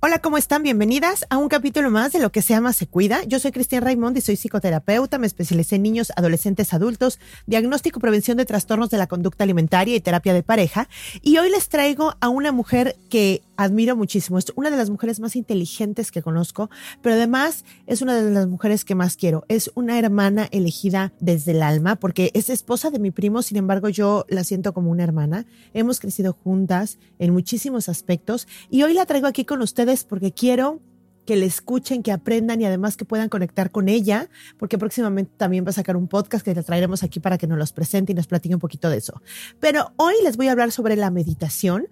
Hola, ¿cómo están? Bienvenidas a un capítulo más de Lo que se ama se cuida. Yo soy Cristian Raimond y soy psicoterapeuta. Me especialicé en niños, adolescentes, adultos, diagnóstico, prevención de trastornos de la conducta alimentaria y terapia de pareja. Y hoy les traigo a una mujer que admiro muchísimo. Es una de las mujeres más inteligentes que conozco, pero además es una de las mujeres que más quiero. Es una hermana elegida desde el alma porque es esposa de mi primo, sin embargo yo la siento como una hermana. Hemos crecido juntas en muchísimos aspectos y hoy la traigo aquí con ustedes porque quiero que le escuchen, que aprendan y además que puedan conectar con ella, porque próximamente también va a sacar un podcast que le traeremos aquí para que nos los presente y nos platique un poquito de eso. Pero hoy les voy a hablar sobre la meditación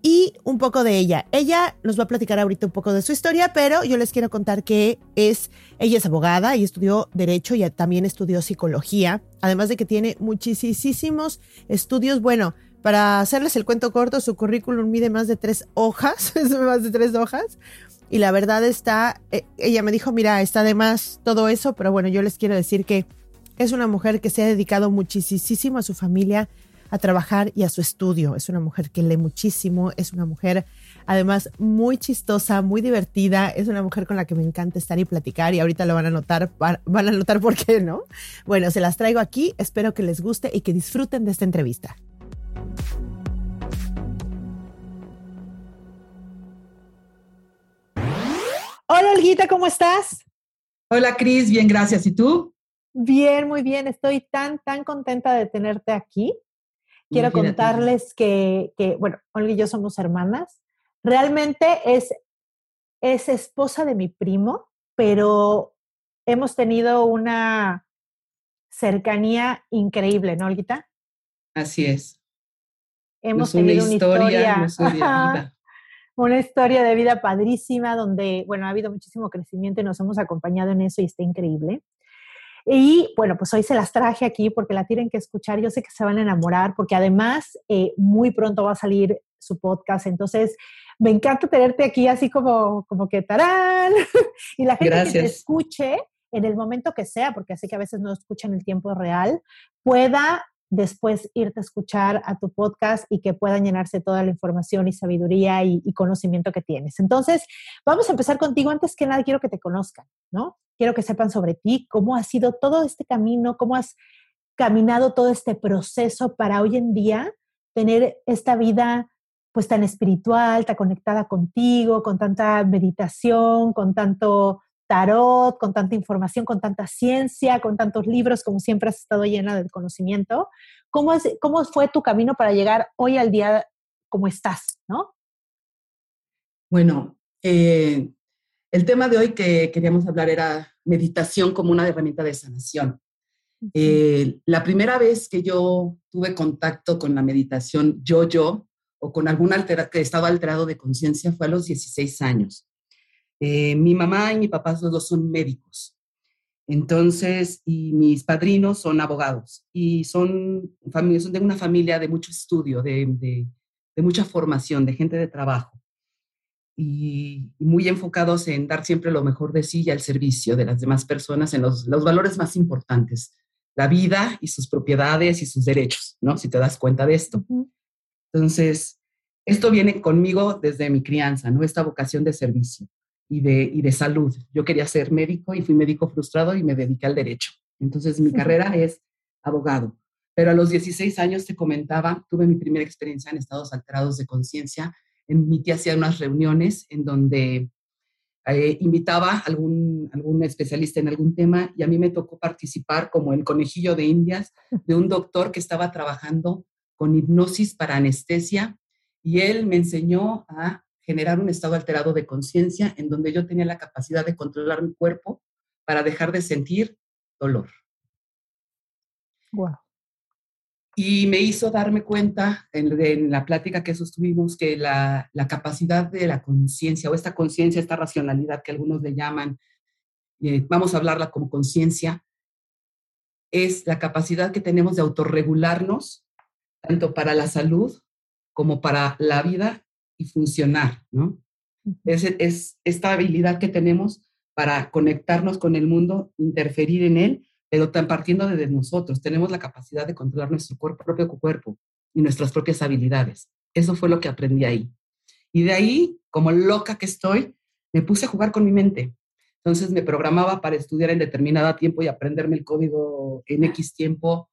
y un poco de ella. Ella nos va a platicar ahorita un poco de su historia, pero yo les quiero contar que es, ella es abogada y estudió derecho y también estudió psicología, además de que tiene muchísimos estudios. Bueno, para hacerles el cuento corto, su currículum mide más de tres hojas, es más de tres hojas. Y la verdad está, eh, ella me dijo, mira, está de más todo eso, pero bueno, yo les quiero decir que es una mujer que se ha dedicado muchísimo a su familia, a trabajar y a su estudio. Es una mujer que lee muchísimo, es una mujer además muy chistosa, muy divertida, es una mujer con la que me encanta estar y platicar y ahorita lo van a notar, van a notar por qué, ¿no? Bueno, se las traigo aquí, espero que les guste y que disfruten de esta entrevista. Hola Olguita, ¿cómo estás? Hola Cris, bien, gracias. ¿Y tú? Bien, muy bien. Estoy tan, tan contenta de tenerte aquí. Quiero contarles que, que, bueno, Olga y yo somos hermanas. Realmente es, es esposa de mi primo, pero hemos tenido una cercanía increíble, ¿no, Olguita? Así es. Hemos tenido una historia, una una historia de vida padrísima, donde, bueno, ha habido muchísimo crecimiento y nos hemos acompañado en eso y está increíble. Y bueno, pues hoy se las traje aquí porque la tienen que escuchar. Yo sé que se van a enamorar porque además eh, muy pronto va a salir su podcast. Entonces, me encanta tenerte aquí así como, como que tarán. y la gente que te escuche en el momento que sea, porque sé que a veces no escuchan el tiempo real, pueda después irte a escuchar a tu podcast y que puedan llenarse toda la información y sabiduría y, conocimiento que tienes. Entonces, vamos a empezar contigo. Antes que nada, quiero que te conozcan, ¿no? quiero que sepan sobre ti, cómo ha sido todo este camino, cómo has caminado todo este proceso para hoy en día tener esta vida pues tan espiritual, tan conectada contigo, con tanta meditación, con tanto tarot, con tanta información, con tanta ciencia, con tantos libros, como siempre has estado llena de conocimiento. ¿Cómo, es, cómo fue tu camino para llegar hoy al día como estás, no? Bueno, eh, el tema de hoy que queríamos hablar era meditación como una herramienta de sanación. Eh, la primera vez que yo tuve contacto con la meditación yo, yo, o con algún altera estado alterado de conciencia fue a los 16 años. Eh, mi mamá y mi papá los dos son médicos. Entonces, y mis padrinos son abogados y son, son de una familia de mucho estudio, de, de mucha formación, de gente de trabajo y, muy enfocados en dar siempre lo mejor de sí y al servicio de las demás personas en los, los, valores más importantes, la vida y sus propiedades y sus derechos, ¿no? Si te das cuenta de esto. Entonces, esto viene conmigo desde mi crianza, ¿no? Esta vocación de servicio y de, y de salud. Yo quería ser médico y fui médico frustrado y me dediqué al derecho. Entonces, mi carrera es abogado. Pero a los 16 años, te comentaba, tuve mi primera experiencia en estados alterados de conciencia en mi tía hacía unas reuniones en donde eh, invitaba a algún, algún especialista en algún tema y a mí me tocó participar como el conejillo de indias de un doctor que estaba trabajando con hipnosis para anestesia y él me enseñó a generar un estado alterado de conciencia en donde yo tenía la capacidad de controlar mi cuerpo para dejar de sentir dolor. Wow. Y me hizo darme cuenta en, la plática que sostuvimos que la, la capacidad de la conciencia o esta conciencia, esta racionalidad que algunos le llaman, eh, vamos a hablarla como conciencia, es la capacidad que tenemos de autorregularnos, tanto para la salud como para la vida y funcionar, ¿no? Es, es esta habilidad que tenemos para conectarnos con el mundo, interferir en él, pero partiendo de nosotros. Tenemos la capacidad de controlar nuestro cuerpo, propio cuerpo y nuestras propias habilidades. Eso fue lo que aprendí ahí. Y de ahí, como loca que estoy, me puse a jugar con mi mente. Entonces me programaba para estudiar en determinada tiempo y aprenderme el código en X tiempo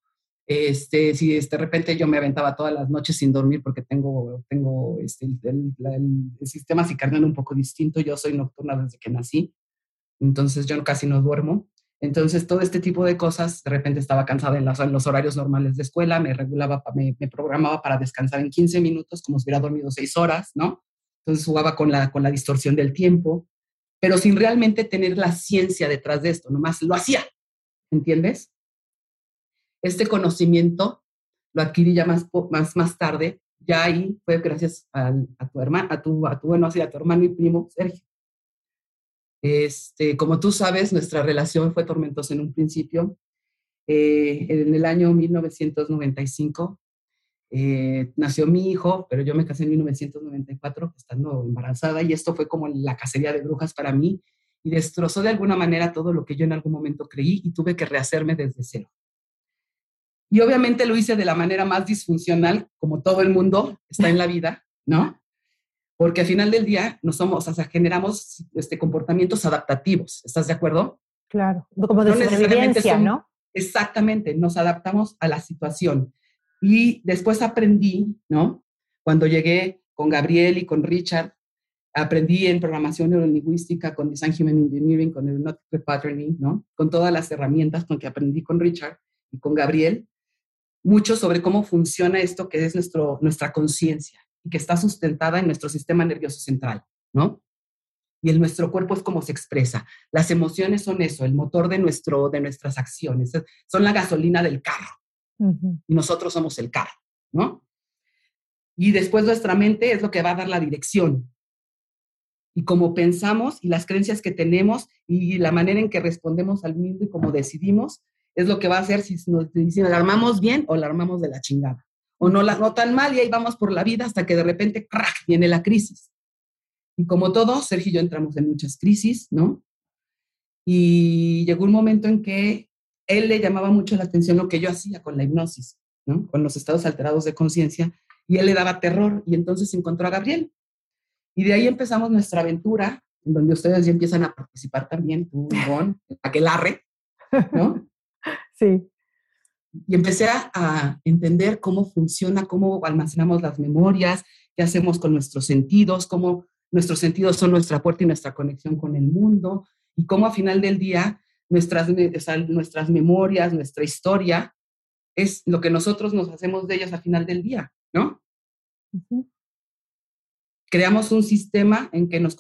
este, si de repente yo me aventaba todas las noches sin dormir porque tengo, tengo este, el, sistema circadiano un poco distinto, yo soy nocturna desde que nací, entonces yo casi no duermo. Entonces, todo este tipo de cosas, de repente estaba cansada en, en los horarios normales de escuela, me regulaba, me, programaba para descansar en 15 minutos, como si hubiera dormido 6 horas, ¿no? Entonces jugaba con la, con la distorsión del tiempo, pero sin realmente tener la ciencia detrás de esto, nomás lo hacía, ¿entiendes? Este conocimiento lo adquirí ya más, más, más tarde, ya ahí fue gracias a, tu hermano, a tu, a tu, bueno, a tu hermano y primo, Sergio. Este, como tú sabes, nuestra relación fue tormentosa en un principio. Eh, en el año 1995 eh, nació mi hijo, pero yo me casé en 1994 estando embarazada y esto fue como la cacería de brujas para mí y destrozó de alguna manera todo lo que yo en algún momento creí y tuve que rehacerme desde cero. Y obviamente lo hice de la manera más disfuncional, como todo el mundo está en la vida, ¿no? Porque al final del día no somos, o sea, generamos este, comportamientos adaptativos, ¿estás de acuerdo? Claro, como de no sobrevivencia, ¿no? Exactamente, nos adaptamos a la situación. Y después aprendí, ¿no? Cuando llegué con Gabriel y con Richard, aprendí en programación neurolingüística, con Design Human Engineering, con el Patterning, ¿no? Con todas las herramientas con que aprendí con Richard y con Gabriel, mucho sobre cómo funciona esto que es nuestro, nuestra conciencia y que está sustentada en nuestro sistema nervioso central, ¿no? Y el nuestro cuerpo es como se expresa. Las emociones son eso, el motor de, nuestro, de nuestras acciones, son la gasolina del carro. Y nosotros somos el carro, ¿no? Y después nuestra mente es lo que va a dar la dirección. Y como pensamos y las creencias que tenemos y la manera en que respondemos al mundo y cómo decidimos, es lo que va a hacer si, nos, la armamos bien o la armamos de la chingada. O no la no tan mal y ahí vamos por la vida hasta que de repente, crack, viene la crisis. Y como todos, Sergio y yo entramos en muchas crisis, ¿no? Y llegó un momento en que él le llamaba mucho la atención lo que yo hacía con la hipnosis, ¿no? Con los estados alterados de conciencia, y él le daba terror, y entonces encontró a Gabriel. Y de ahí empezamos nuestra aventura, en donde ustedes ya empiezan a participar también, tú, Ivonne, Aquelarre, ¿no? Sí. Y empecé a, entender cómo funciona, cómo almacenamos las memorias, qué hacemos con nuestros sentidos, cómo nuestros sentidos son nuestra puerta y nuestra conexión con el mundo, y cómo a final del día nuestras, nuestras memorias, nuestra historia, es lo que nosotros nos hacemos de ellas a final del día, ¿no? Creamos un sistema en que nos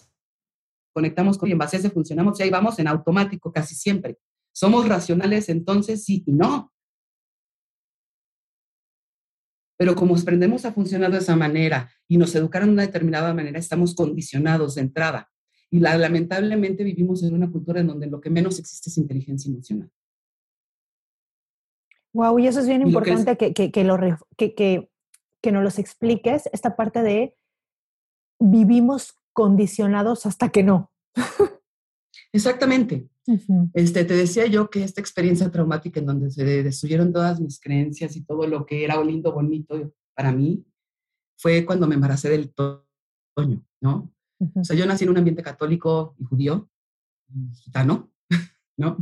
conectamos con y en base a ese funcionamos y ahí vamos en automático casi siempre. ¿Somos racionales entonces? Sí y no. Pero como aprendemos a funcionar de esa manera y nos educaron de una determinada manera, estamos condicionados de entrada. Y lamentablemente vivimos en una cultura en donde lo que menos existe es inteligencia emocional. Wow, y eso es bien importante que, que, que, lo, que, que, que nos los expliques, esta parte de vivimos condicionados hasta que no. Exactamente este, te decía yo que esta experiencia traumática en donde se destruyeron todas mis creencias y todo lo que era lindo, bonito para mí, fue cuando me embaracé del Toño, ¿no? O sea, yo nací en un ambiente católico y judío, gitano, ¿no?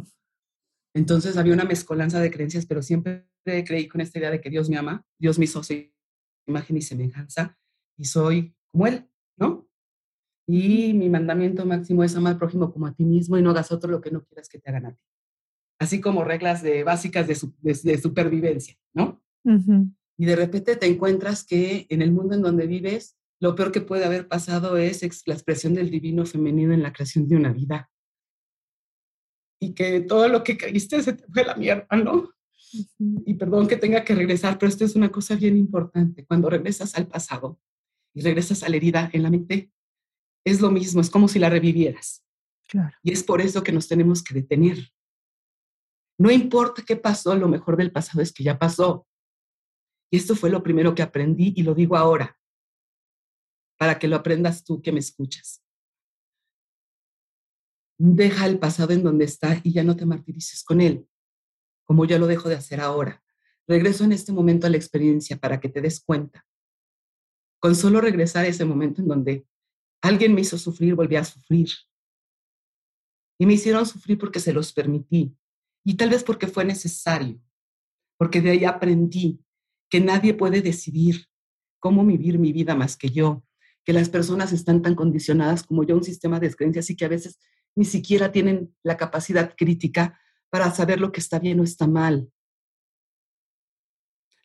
Entonces había una mezcolanza de creencias, pero siempre creí con esta idea de que Dios me ama, Dios me hizo su imagen y semejanza y soy como Él, ¿no? Y mi mandamiento máximo es amar al prójimo como a ti mismo y no hagas otro lo que no quieras que te hagan a ti. Así como reglas de, básicas de, de, supervivencia, ¿no? Y de repente te encuentras que en el mundo en donde vives, lo peor que puede haber pasado es la expresión del divino femenino en la creación de una vida. Y que todo lo que caíste se te fue a la mierda, ¿no? Y perdón que tenga que regresar, pero esto es una cosa bien importante. Cuando regresas al pasado y regresas a la herida en la mente, es lo mismo, es como si la revivieras. Claro. Y es por eso que nos tenemos que detener. No importa qué pasó, lo mejor del pasado es que ya pasó. Y esto fue lo primero que aprendí y lo digo ahora, para que lo aprendas tú que me escuchas. Deja el pasado en donde está y ya no te martirices con él como yo lo dejo de hacer ahora. Regreso en este momento a la experiencia para que te des cuenta. Con solo regresar a ese momento en donde alguien me hizo sufrir, volví a sufrir. Y me hicieron sufrir porque se los permití. Y tal vez porque fue necesario. Porque de ahí aprendí que nadie puede decidir cómo vivir mi vida más que yo. Que las personas están tan condicionadas como yo, un sistema de creencias y que a veces ni siquiera tienen la capacidad crítica para saber lo que está bien o está mal,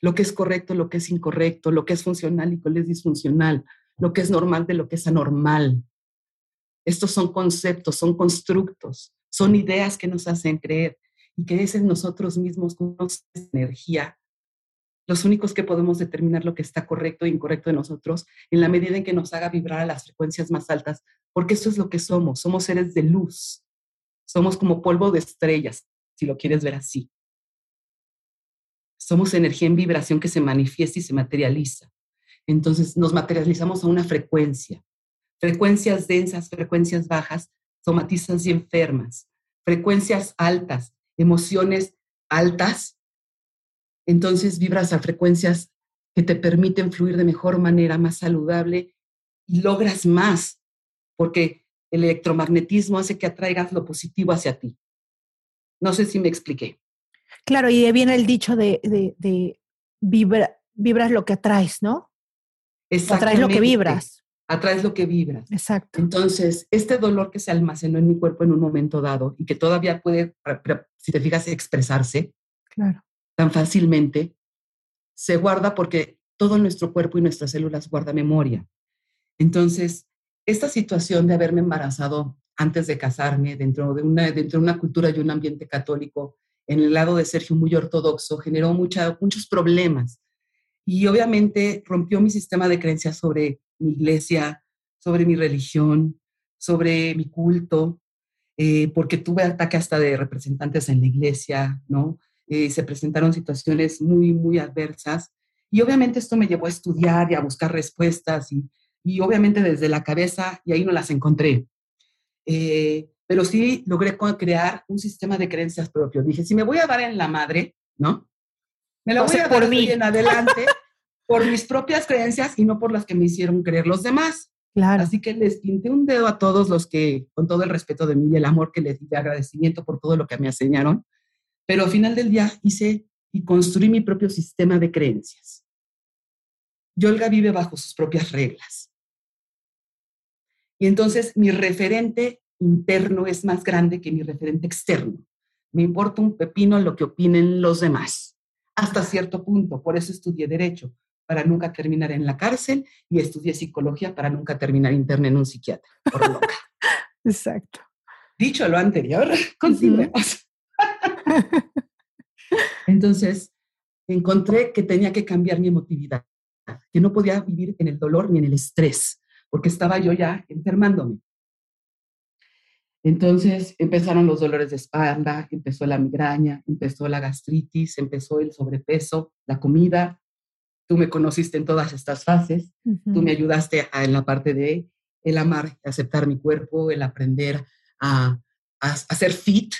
lo que es correcto, lo que es incorrecto, lo que es funcional y cuál es disfuncional, lo que es normal de lo que es anormal. Estos son conceptos, son constructos, son ideas que nos hacen creer y que es en nosotros mismos con energía los únicos que podemos determinar lo que está correcto e incorrecto de nosotros en la medida en que nos haga vibrar a las frecuencias más altas, porque eso es lo que somos, somos seres de luz, somos como polvo de estrellas, si lo quieres ver así. Somos energía en vibración que se manifiesta y se materializa. Entonces nos materializamos a una frecuencia. Frecuencias densas, frecuencias bajas, somatizas y enfermas. Frecuencias altas, emociones altas. Entonces vibras a frecuencias que te permiten fluir de mejor manera, más saludable y logras más, porque el electromagnetismo hace que atraigas lo positivo hacia ti. No sé si me expliqué. Claro, y viene el dicho de, de, vibras lo que atraes, ¿no? Atraes lo que vibras. Atraes lo que vibras. Exacto. Entonces, este dolor que se almacenó en mi cuerpo en un momento dado y que todavía puede, si te fijas, expresarse claro. tan fácilmente, se guarda porque todo nuestro cuerpo y nuestras células guarda memoria. Entonces, esta situación de haberme embarazado antes de casarme, dentro de una, dentro de una cultura y un ambiente católico, en el lado de Sergio muy ortodoxo, generó mucha, muchos problemas. Y obviamente rompió mi sistema de creencias sobre mi iglesia, sobre mi religión, sobre mi culto, eh, porque tuve ataque hasta de representantes en la iglesia, ¿no? Eh, se presentaron situaciones muy, muy adversas. Y obviamente esto me llevó a estudiar y a buscar respuestas y, obviamente desde la cabeza, y ahí no las encontré. Eh, pero sí logré crear un sistema de creencias propio. Dije, si me voy a dar en la madre, ¿no? Me la voy a dar mí. en adelante por mis propias creencias y no por las que me hicieron creer los demás. Claro. Así que les pinté un dedo a todos los que, con todo el respeto de mí y el amor que les di, de agradecimiento por todo lo que me enseñaron, pero al final del día hice y construí mi propio sistema de creencias. Yolga vive bajo sus propias reglas. Y entonces mi referente interno es más grande que mi referente externo. Me importa un pepino lo que opinen los demás, hasta cierto punto. Por eso estudié derecho, para nunca terminar en la cárcel, y estudié psicología para nunca terminar interna en un psiquiatra, por loca. Exacto. Dicho lo anterior, continuemos. Entonces, encontré que tenía que cambiar mi emotividad, que no podía vivir en el dolor ni en el estrés, porque estaba yo ya enfermándome. Entonces empezaron los dolores de espalda, empezó la migraña, empezó la gastritis, empezó el sobrepeso, la comida. Tú me conociste en todas estas fases. Tú me ayudaste en la parte de el amar, aceptar mi cuerpo, el aprender a, a, ser fit,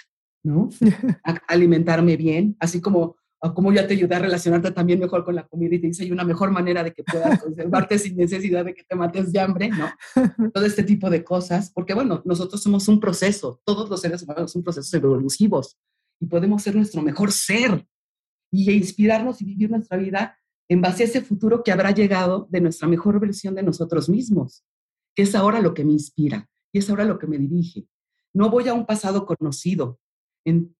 ¿no? a alimentarme bien, así como o cómo ya te ayudé a relacionarte también mejor con la comida y te dice hay una mejor manera de que puedas conservarte sin necesidad de que te mates de hambre, ¿no? Todo este tipo de cosas, porque bueno, nosotros somos un proceso, todos los seres humanos son procesos evolutivos y podemos ser nuestro mejor ser y inspirarnos y vivir nuestra vida en base a ese futuro que habrá llegado de nuestra mejor versión de nosotros mismos, que es ahora lo que me inspira y es ahora lo que me dirige. No voy a un pasado conocido. En,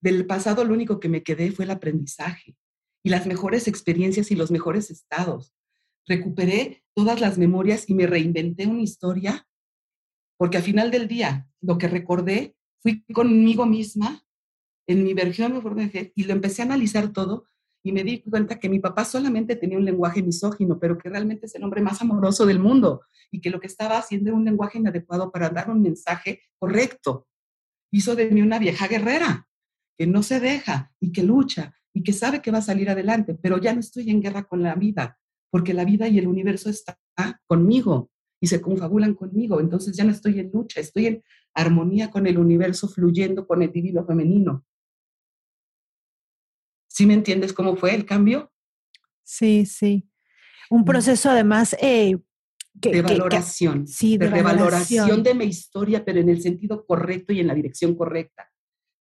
del pasado lo único que me quedé fue el aprendizaje y las mejores experiencias y los mejores estados. Recuperé todas las memorias y me reinventé una historia porque al final del día lo que recordé fui conmigo misma en mi versión y lo empecé a analizar todo y me di cuenta que mi papá solamente tenía un lenguaje misógino, pero que realmente es el hombre más amoroso del mundo y que lo que estaba haciendo era un lenguaje inadecuado para dar un mensaje correcto. Hizo de mí una vieja guerrera que no se deja y que lucha y que sabe que va a salir adelante, pero ya no estoy en guerra con la vida, porque la vida y el universo están conmigo y se confabulan conmigo, entonces ya no estoy en lucha, estoy en armonía con el universo fluyendo con el divino femenino. ¿Sí me entiendes cómo fue el cambio? Sí, sí. Un proceso además eh, de valoración, sí, de, revaloración de mi historia, pero en el sentido correcto y en la dirección correcta.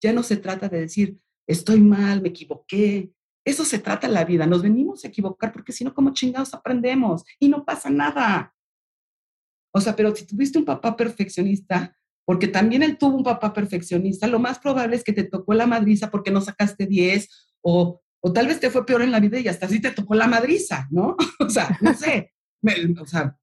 Ya no se trata de decir, estoy mal, me equivoqué. Eso se trata la vida. Nos venimos a equivocar porque si no, como chingados aprendemos? Y no pasa nada. O sea, pero si tuviste un papá perfeccionista, porque también él tuvo un papá perfeccionista, lo más probable es que te tocó la madriza porque no sacaste 10 o, o tal vez te fue peor en la vida y hasta así te tocó la madriza, ¿no? o sea, no sé. o sea,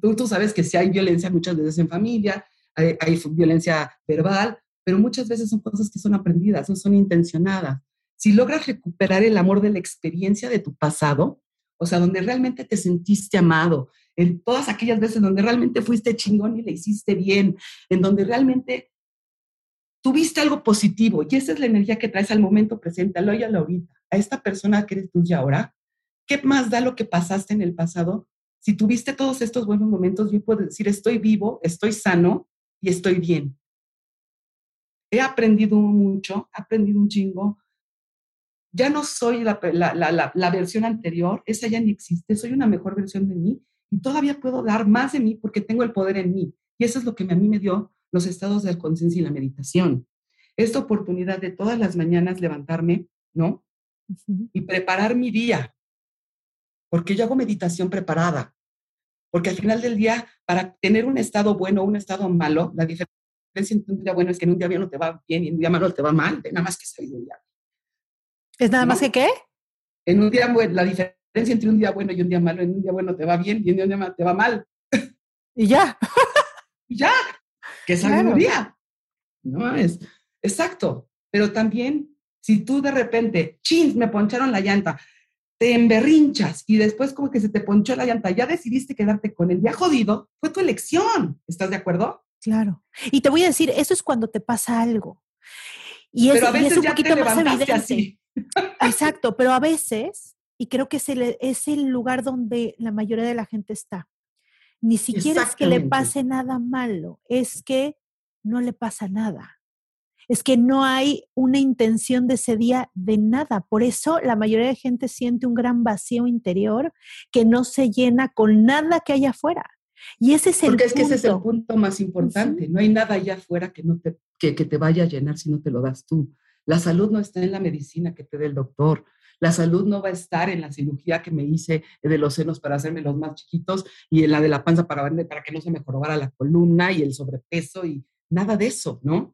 tú, tú sabes que si hay violencia muchas veces en familia, hay violencia verbal, pero muchas veces son cosas que son aprendidas, no son intencionadas. Si logras recuperar el amor de la experiencia de tu pasado, o sea, donde realmente te sentiste amado, en todas aquellas veces donde realmente fuiste chingón y le hiciste bien, en donde realmente tuviste algo positivo y esa es la energía que traes al momento presente, al hoy a la ahorita, a esta persona que eres tú y ahora, ¿qué más da lo que pasaste en el pasado? Si tuviste todos estos buenos momentos, yo puedo decir, estoy vivo, estoy sano y estoy bien he aprendido mucho, he aprendido un chingo. Ya no soy la, la, versión anterior, esa ya ni existe, soy una mejor versión de mí y todavía puedo dar más de mí porque tengo el poder en mí. Y eso es lo que a mí me dio los estados de conciencia y la meditación. Esta oportunidad de todas las mañanas levantarme, ¿no? Y preparar mi día, porque yo hago meditación preparada, porque al final del día, para tener un estado bueno o un estado malo, la diferencia en un día bueno es que en un día bueno te va bien y en un día malo te va mal, nada más que sabiduría. ¿Es nada más que qué? En un día bueno, la diferencia entre un día bueno y un día malo, en un día bueno te va bien y en un día malo te va mal. Y ya. y ya. Que sabiduría. No es. Exacto. Pero también, si tú de repente, chins, me poncharon la llanta, te emberrinchas y después como que se te ponchó la llanta, ya decidiste quedarte con el día jodido, fue tu elección. ¿Estás de acuerdo? Claro. Y te voy a decir, eso es cuando te pasa algo. Y es, un poquito más evidente. Exacto, pero a veces, y creo que es el, es el lugar donde la mayoría de la gente está, ni siquiera es que le pase nada malo, es que no le pasa nada. Es que no hay una intención de ese día de nada. Por eso la mayoría de gente siente un gran vacío interior que no se llena con nada que haya afuera. Y ese es el Porque es que ese es el punto más importante. No hay nada allá afuera que, no te, que, que te vaya a llenar si no te lo das tú. La salud no está en la medicina que te dé el doctor. La salud no va a estar en la cirugía que me hice de los senos para hacerme los más chiquitos y en la de la panza para, para que no se me jorobara la columna y el sobrepeso y nada de eso, ¿no?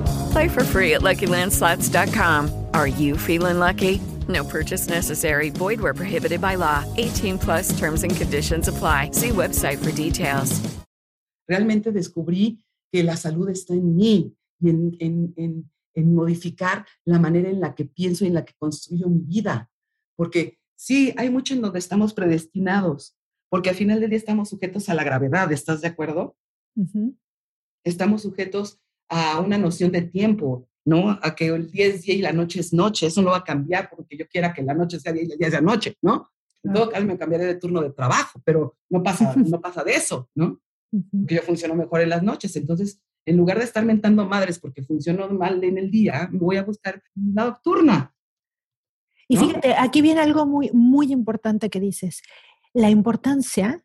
Play for free at LuckyLandSlots.com. Are you feeling lucky? No purchase necessary. Void where prohibited by law. 18 plus terms and conditions apply. See website for details. Realmente descubrí que la salud está en mí y en, en, en, en modificar la manera en la que pienso y en la que construyo mi vida. Porque Sí, hay mucho en donde estamos predestinados, porque al final del día estamos sujetos a la gravedad, ¿estás de acuerdo? Estamos sujetos a una noción de tiempo, ¿no? A que el día es día y la noche es noche. Eso no va a cambiar porque yo quiera que la noche sea día y el día sea noche, ¿no? En todo caso me cambiaré de turno de trabajo, pero no pasa, no pasa de eso, ¿no? Porque yo funciono mejor en las noches. Entonces, en lugar de estar mentando madres porque funcionó mal en el día, me voy a buscar la nocturna. Y fíjate, aquí viene algo muy, muy importante que dices, la importancia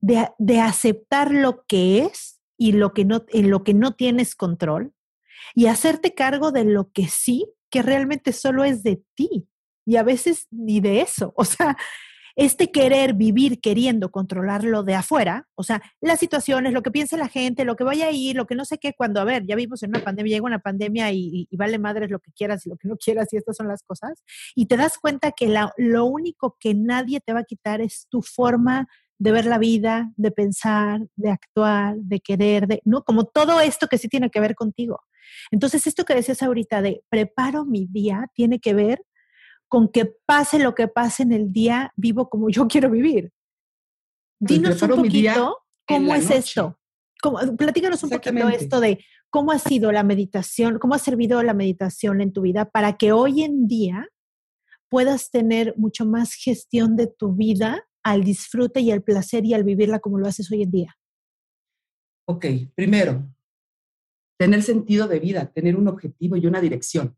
de, de aceptar lo que es y lo que no, en lo que no tienes control y hacerte cargo de lo que sí, que realmente solo es de ti. Y a veces ni de eso. O sea, este querer vivir queriendo controlar lo de afuera, o sea, las situaciones, lo que piense la gente, lo que vaya a ir, lo que no sé qué, cuando, a ver, ya vivimos en una pandemia, llega una pandemia y, vale madres lo que quieras y lo que no quieras y estas son las cosas, y te das cuenta que lo único que nadie te va a quitar es tu forma de ver la vida, de pensar, de actuar, de querer, de, ¿no? Como todo esto que sí tiene que ver contigo. Entonces, esto que decías ahorita de preparo mi día tiene que ver con que pase lo que pase en el día, vivo como yo quiero vivir. Pues Dinos un poquito cómo es esto. Cómo, platícanos un poquito esto de cómo ha sido la meditación, cómo ha servido la meditación en tu vida para que hoy en día puedas tener mucho más gestión de tu vida al disfrute y al placer y al vivirla como lo haces hoy en día. Ok, primero, tener sentido de vida, tener un objetivo y una dirección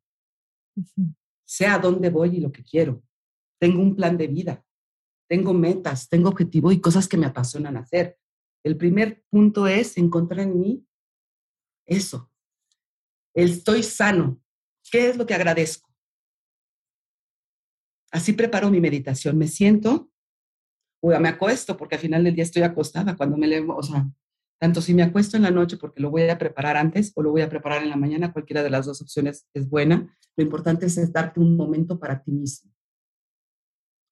sé a dónde voy y lo que quiero. Tengo un plan de vida, tengo metas, tengo objetivos y cosas que me apasionan hacer. El primer punto es encontrar en mí eso. estoy sano. ¿Qué es lo que agradezco? Así preparo mi meditación. Me siento, o me acuesto, porque al final del día estoy acostada cuando me leo, o sea, tanto si me acuesto en la noche porque lo voy a preparar antes o lo voy a preparar en la mañana, cualquiera de las dos opciones es buena. Lo importante es darte un momento para ti mismo.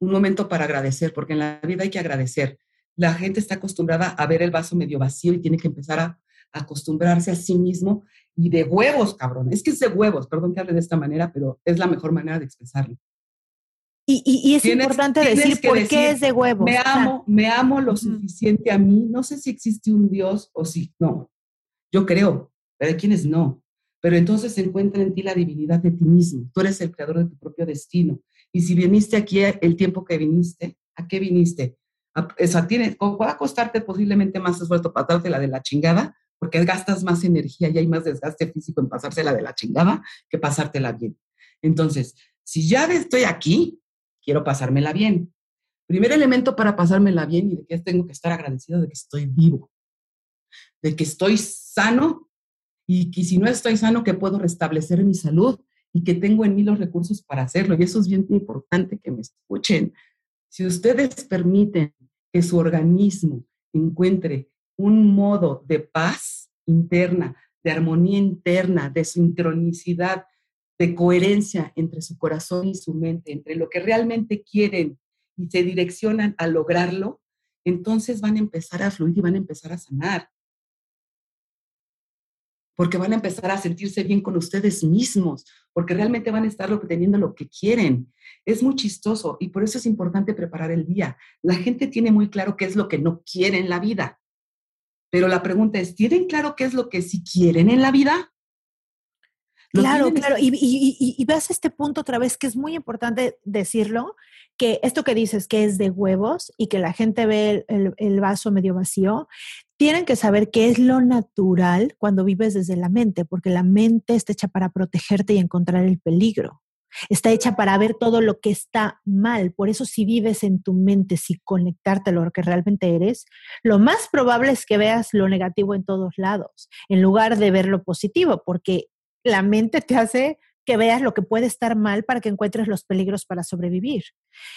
Un momento para agradecer, porque en la vida hay que agradecer. La gente está acostumbrada a ver el vaso medio vacío y tiene que empezar a, acostumbrarse a sí mismo y de huevos, cabrón. Es que es de huevos, perdón que hable de esta manera, pero es la mejor manera de expresarlo. Y, es importante decir por qué es de huevos. Me amo, me amo lo suficiente a mí. No sé si existe un Dios o si no. Yo creo, pero hay quienes no. Pero entonces se encuentra en ti la divinidad de ti mismo. Tú eres el creador de tu propio destino. Y si viniste aquí el tiempo que viniste, ¿a qué viniste? A, o tienes, va a costarte posiblemente más esfuerzo pasártela de la chingada, porque gastas más energía y hay más desgaste físico en pasársela de la chingada que pasártela bien. Entonces, si ya estoy aquí, quiero pasármela bien. Primer elemento para pasármela bien y de que tengo que estar agradecido de que estoy vivo, de que estoy sano y que si no estoy sano, que puedo restablecer mi salud y que tengo en mí los recursos para hacerlo. Y eso es bien importante que me escuchen. Si ustedes permiten que su organismo encuentre un modo de paz interna, de armonía interna, de sincronicidad, de coherencia entre su corazón y su mente, entre lo que realmente quieren y se direccionan a lograrlo, entonces van a empezar a fluir y van a empezar a sanar. Porque van a empezar a sentirse bien con ustedes mismos, porque realmente van a estar obteniendo lo que quieren. Es muy chistoso y por eso es importante preparar el día. La gente tiene muy claro qué es lo que no quiere en la vida. Pero la pregunta es, ¿tienen claro qué es lo que sí quieren en la vida? Claro, claro. Y, y, y, ves este punto otra vez que es muy importante decirlo, que esto que dices que es de huevos y que la gente ve el, el, vaso medio vacío, tienen que saber qué es lo natural cuando vives desde la mente, porque la mente está hecha para protegerte y encontrar el peligro. Está hecha para ver todo lo que está mal. Por eso si vives en tu mente, si conectarte a lo que realmente eres, lo más probable es que veas lo negativo en todos lados, en lugar de ver lo positivo, porque la mente te hace que veas lo que puede estar mal para que encuentres los peligros para sobrevivir.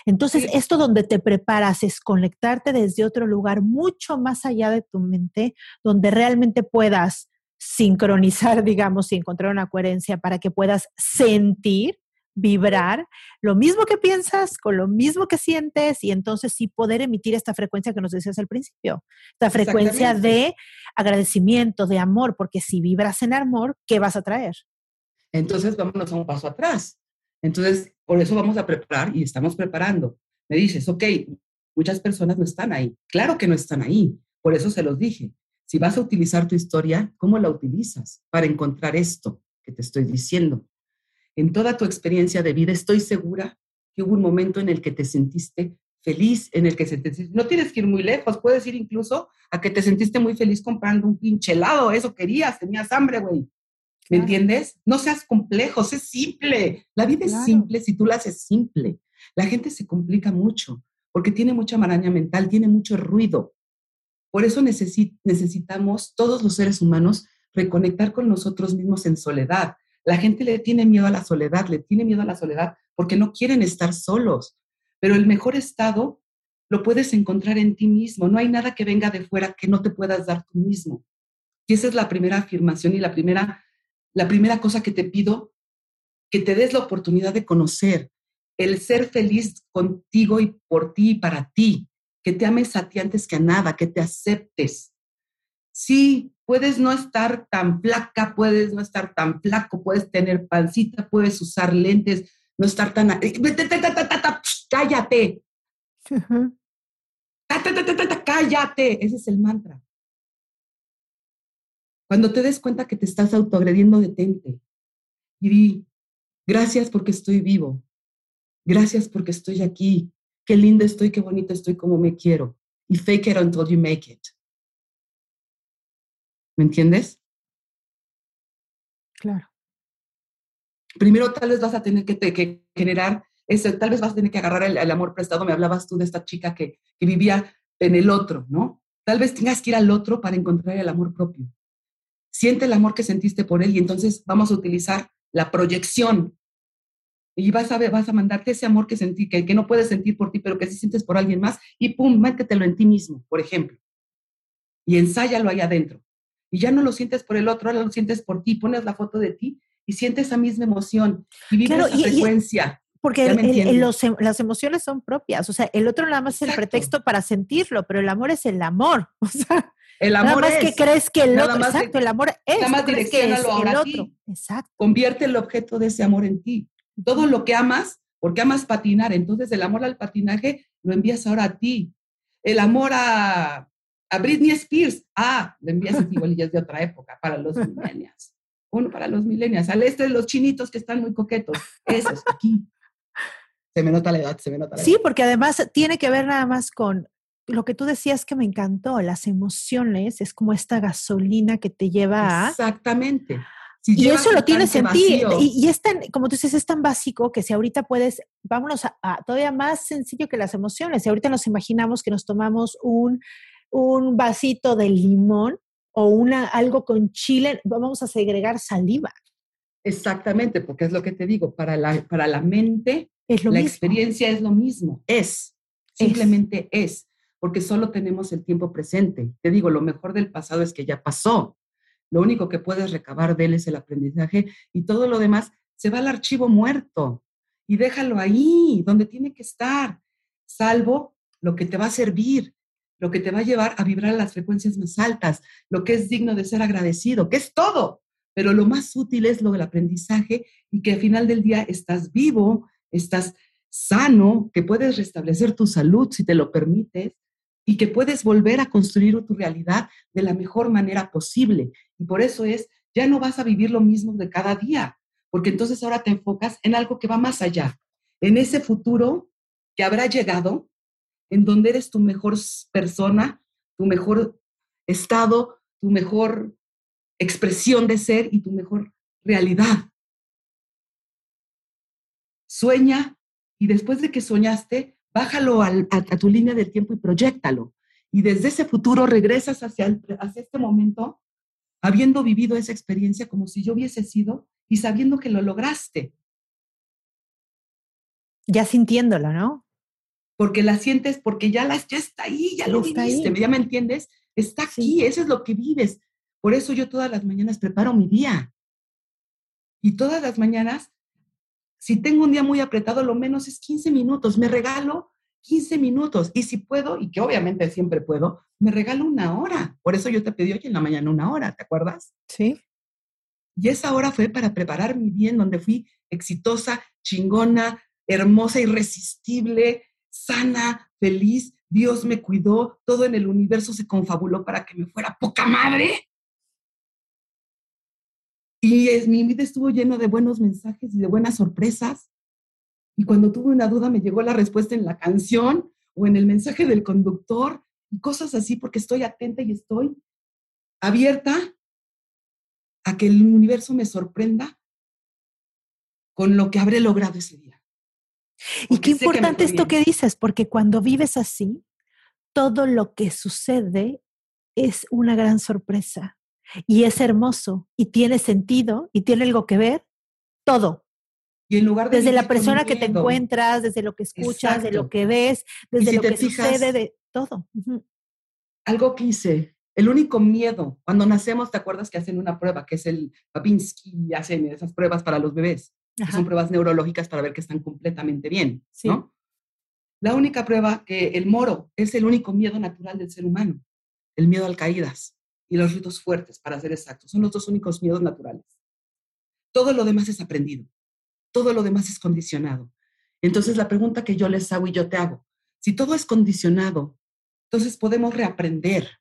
Entonces, esto donde te preparas es conectarte desde otro lugar mucho más allá de tu mente, donde realmente puedas sincronizar, digamos, y encontrar una coherencia para que puedas sentir, vibrar lo mismo que piensas con lo mismo que sientes y entonces sí poder emitir esta frecuencia que nos decías al principio, esta frecuencia de agradecimiento, de amor, porque si vibras en amor, ¿qué vas a traer? Entonces, vámonos a un paso atrás. Entonces, por eso vamos a preparar y estamos preparando me dices, ok, muchas personas no están ahí. Claro que no están ahí. Por eso se los dije. Si vas a utilizar tu historia, ¿cómo la utilizas para encontrar esto que te estoy diciendo? En toda tu experiencia de vida, estoy segura que hubo un momento en el que te sentiste feliz, en el que se te, no tienes que ir muy lejos, puedes ir incluso a que te sentiste muy feliz comprando un pinche helado, eso querías, tenías hambre, güey. ¿Me entiendes? No seas complejo, sé simple. La vida es simple si tú la haces simple. La gente se complica mucho porque tiene mucha maraña mental, tiene mucho ruido. Por eso necesitamos todos los seres humanos reconectar con nosotros mismos en soledad. La gente le tiene miedo a la soledad, le tiene miedo a la soledad porque no quieren estar solos. Pero el mejor estado lo puedes encontrar en ti mismo. No hay nada que venga de fuera que no te puedas dar tú mismo. Y esa es la primera afirmación y la primera, la primera cosa que te pido, que te des la oportunidad de conocer el ser feliz contigo y por ti y para ti, que te ames a ti antes que a nada, que te aceptes. Sí, puedes no estar tan flaca, puedes no estar tan flaco, puedes tener pancita, puedes usar lentes, no estar tan... Cállate. Cállate. Ese es el mantra. Cuando te des cuenta que te estás autoagrediendo, detente y di, gracias porque estoy vivo. Gracias porque estoy aquí. Qué linda estoy, qué bonita estoy, como me quiero. Y fake it until you make it. ¿Me entiendes? Claro. Primero tal vez vas a tener que, generar ese, tal vez vas a tener que agarrar el, amor prestado. Me hablabas tú de esta chica que, que vivía en el otro, ¿no? Tal vez tengas que ir al otro para encontrar el amor propio. Siente el amor que sentiste por él y entonces vamos a utilizar la proyección y vas a, ver, vas a mandarte ese amor que, sentí, que, que no puedes sentir por ti, pero que sí sientes por alguien más, y pum, métetelo en ti mismo, por ejemplo. Y ensáyalo ahí adentro. Y ya no lo sientes por el otro, ahora lo sientes por ti, pones la foto de ti y sientes esa misma emoción y vives esa frecuencia. porque las emociones son propias, o sea, el otro nada más es el pretexto para sentirlo, pero el amor es el amor, o sea, el amor nada más es, que crees que el otro, exacto, el amor es, nada más crees que es el otro, exacto. Convierte el objeto de ese amor en ti todo lo que amas, porque amas patinar, entonces el amor al patinaje lo envías ahora a ti. El amor a, a Britney Spears, ah, lo envías a ti, igual ya es de otra época, para los millennials. Uno para los millennials, al este de los chinitos que están muy coquetos, eso es aquí. Se me nota la edad, se me nota la edad. Sí, porque además tiene que ver nada más con lo que tú decías que me encantó, las emociones, es como esta gasolina que te lleva a... Exactamente y eso lo tienes en ti. Y, es tan, como tú dices, es tan básico que si ahorita puedes, vámonos a, todavía más sencillo que las emociones. Si ahorita nos imaginamos que nos tomamos un, un vasito de limón o una, algo con chile, vamos a segregar saliva. Exactamente, porque es lo que te digo, para la, para la mente la experiencia es lo mismo, es, simplemente es, porque solo tenemos el tiempo presente. Te digo, lo mejor del pasado es que ya pasó, lo único que puedes recabar de él es el aprendizaje y todo lo demás se va al archivo muerto y déjalo ahí, donde tiene que estar, salvo lo que te va a servir, lo que te va a llevar a vibrar a las frecuencias más altas, lo que es digno de ser agradecido, que es todo. Pero lo más útil es lo del aprendizaje y que al final del día estás vivo, estás sano, que puedes restablecer tu salud si te lo permites y que puedes volver a construir tu realidad de la mejor manera posible. Y por eso es, ya no vas a vivir lo mismo de cada día, porque entonces ahora te enfocas en algo que va más allá, en ese futuro que habrá llegado, en donde eres tu mejor persona, tu mejor estado, tu mejor expresión de ser y tu mejor realidad. Sueña y después de que soñaste, bájalo a, tu línea del tiempo y proyectalo. Y desde ese futuro regresas hacia, hacia este momento, habiendo vivido esa experiencia como si yo hubiese sido y sabiendo que lo lograste. Ya sintiéndolo, ¿no? Porque la sientes, porque ya, ya está ahí, ya lo viviste, ¿ya me entiendes? Está aquí, eso es lo que vives. Por eso yo todas las mañanas preparo mi día. Y todas las mañanas si tengo un día muy apretado, lo menos es 15 minutos. Me regalo 15 minutos. Y si puedo, y que obviamente siempre puedo, me regalo una hora. Por eso yo te pedí hoy en la mañana una hora, ¿te acuerdas? Sí. Y esa hora fue para preparar mi día, en donde fui exitosa, chingona, hermosa, irresistible, sana, feliz, Dios me cuidó, todo en el universo se confabuló para que me fuera poca madre. Y es, mi vida estuvo lleno de buenos mensajes y de buenas sorpresas. Y cuando tuve una duda me llegó la respuesta en la canción o en el mensaje del conductor y cosas así porque estoy atenta y estoy abierta a que el universo me sorprenda con lo que habré logrado ese día. Y qué importante esto que dices, porque cuando vives así, todo lo que sucede es una gran sorpresa y es hermoso y tiene sentido y tiene algo que ver, todo. Y en lugar de desde la persona que te encuentras, desde lo que escuchas, de lo que ves, desde lo que sucede, de todo. Algo que hice, el único miedo, cuando nacemos, ¿te acuerdas que hacen una prueba, que es el Babinski, hacen esas pruebas para los bebés? Son pruebas neurológicas para ver que están completamente bien, ¿no? La única prueba que el moro es el único miedo natural del ser humano, el miedo al caídas y los ritos fuertes, para ser exactos. Son los dos únicos miedos naturales. Todo lo demás es aprendido. Todo lo demás es condicionado. Entonces la pregunta que yo les hago y yo te hago, si todo es condicionado, entonces podemos reaprender.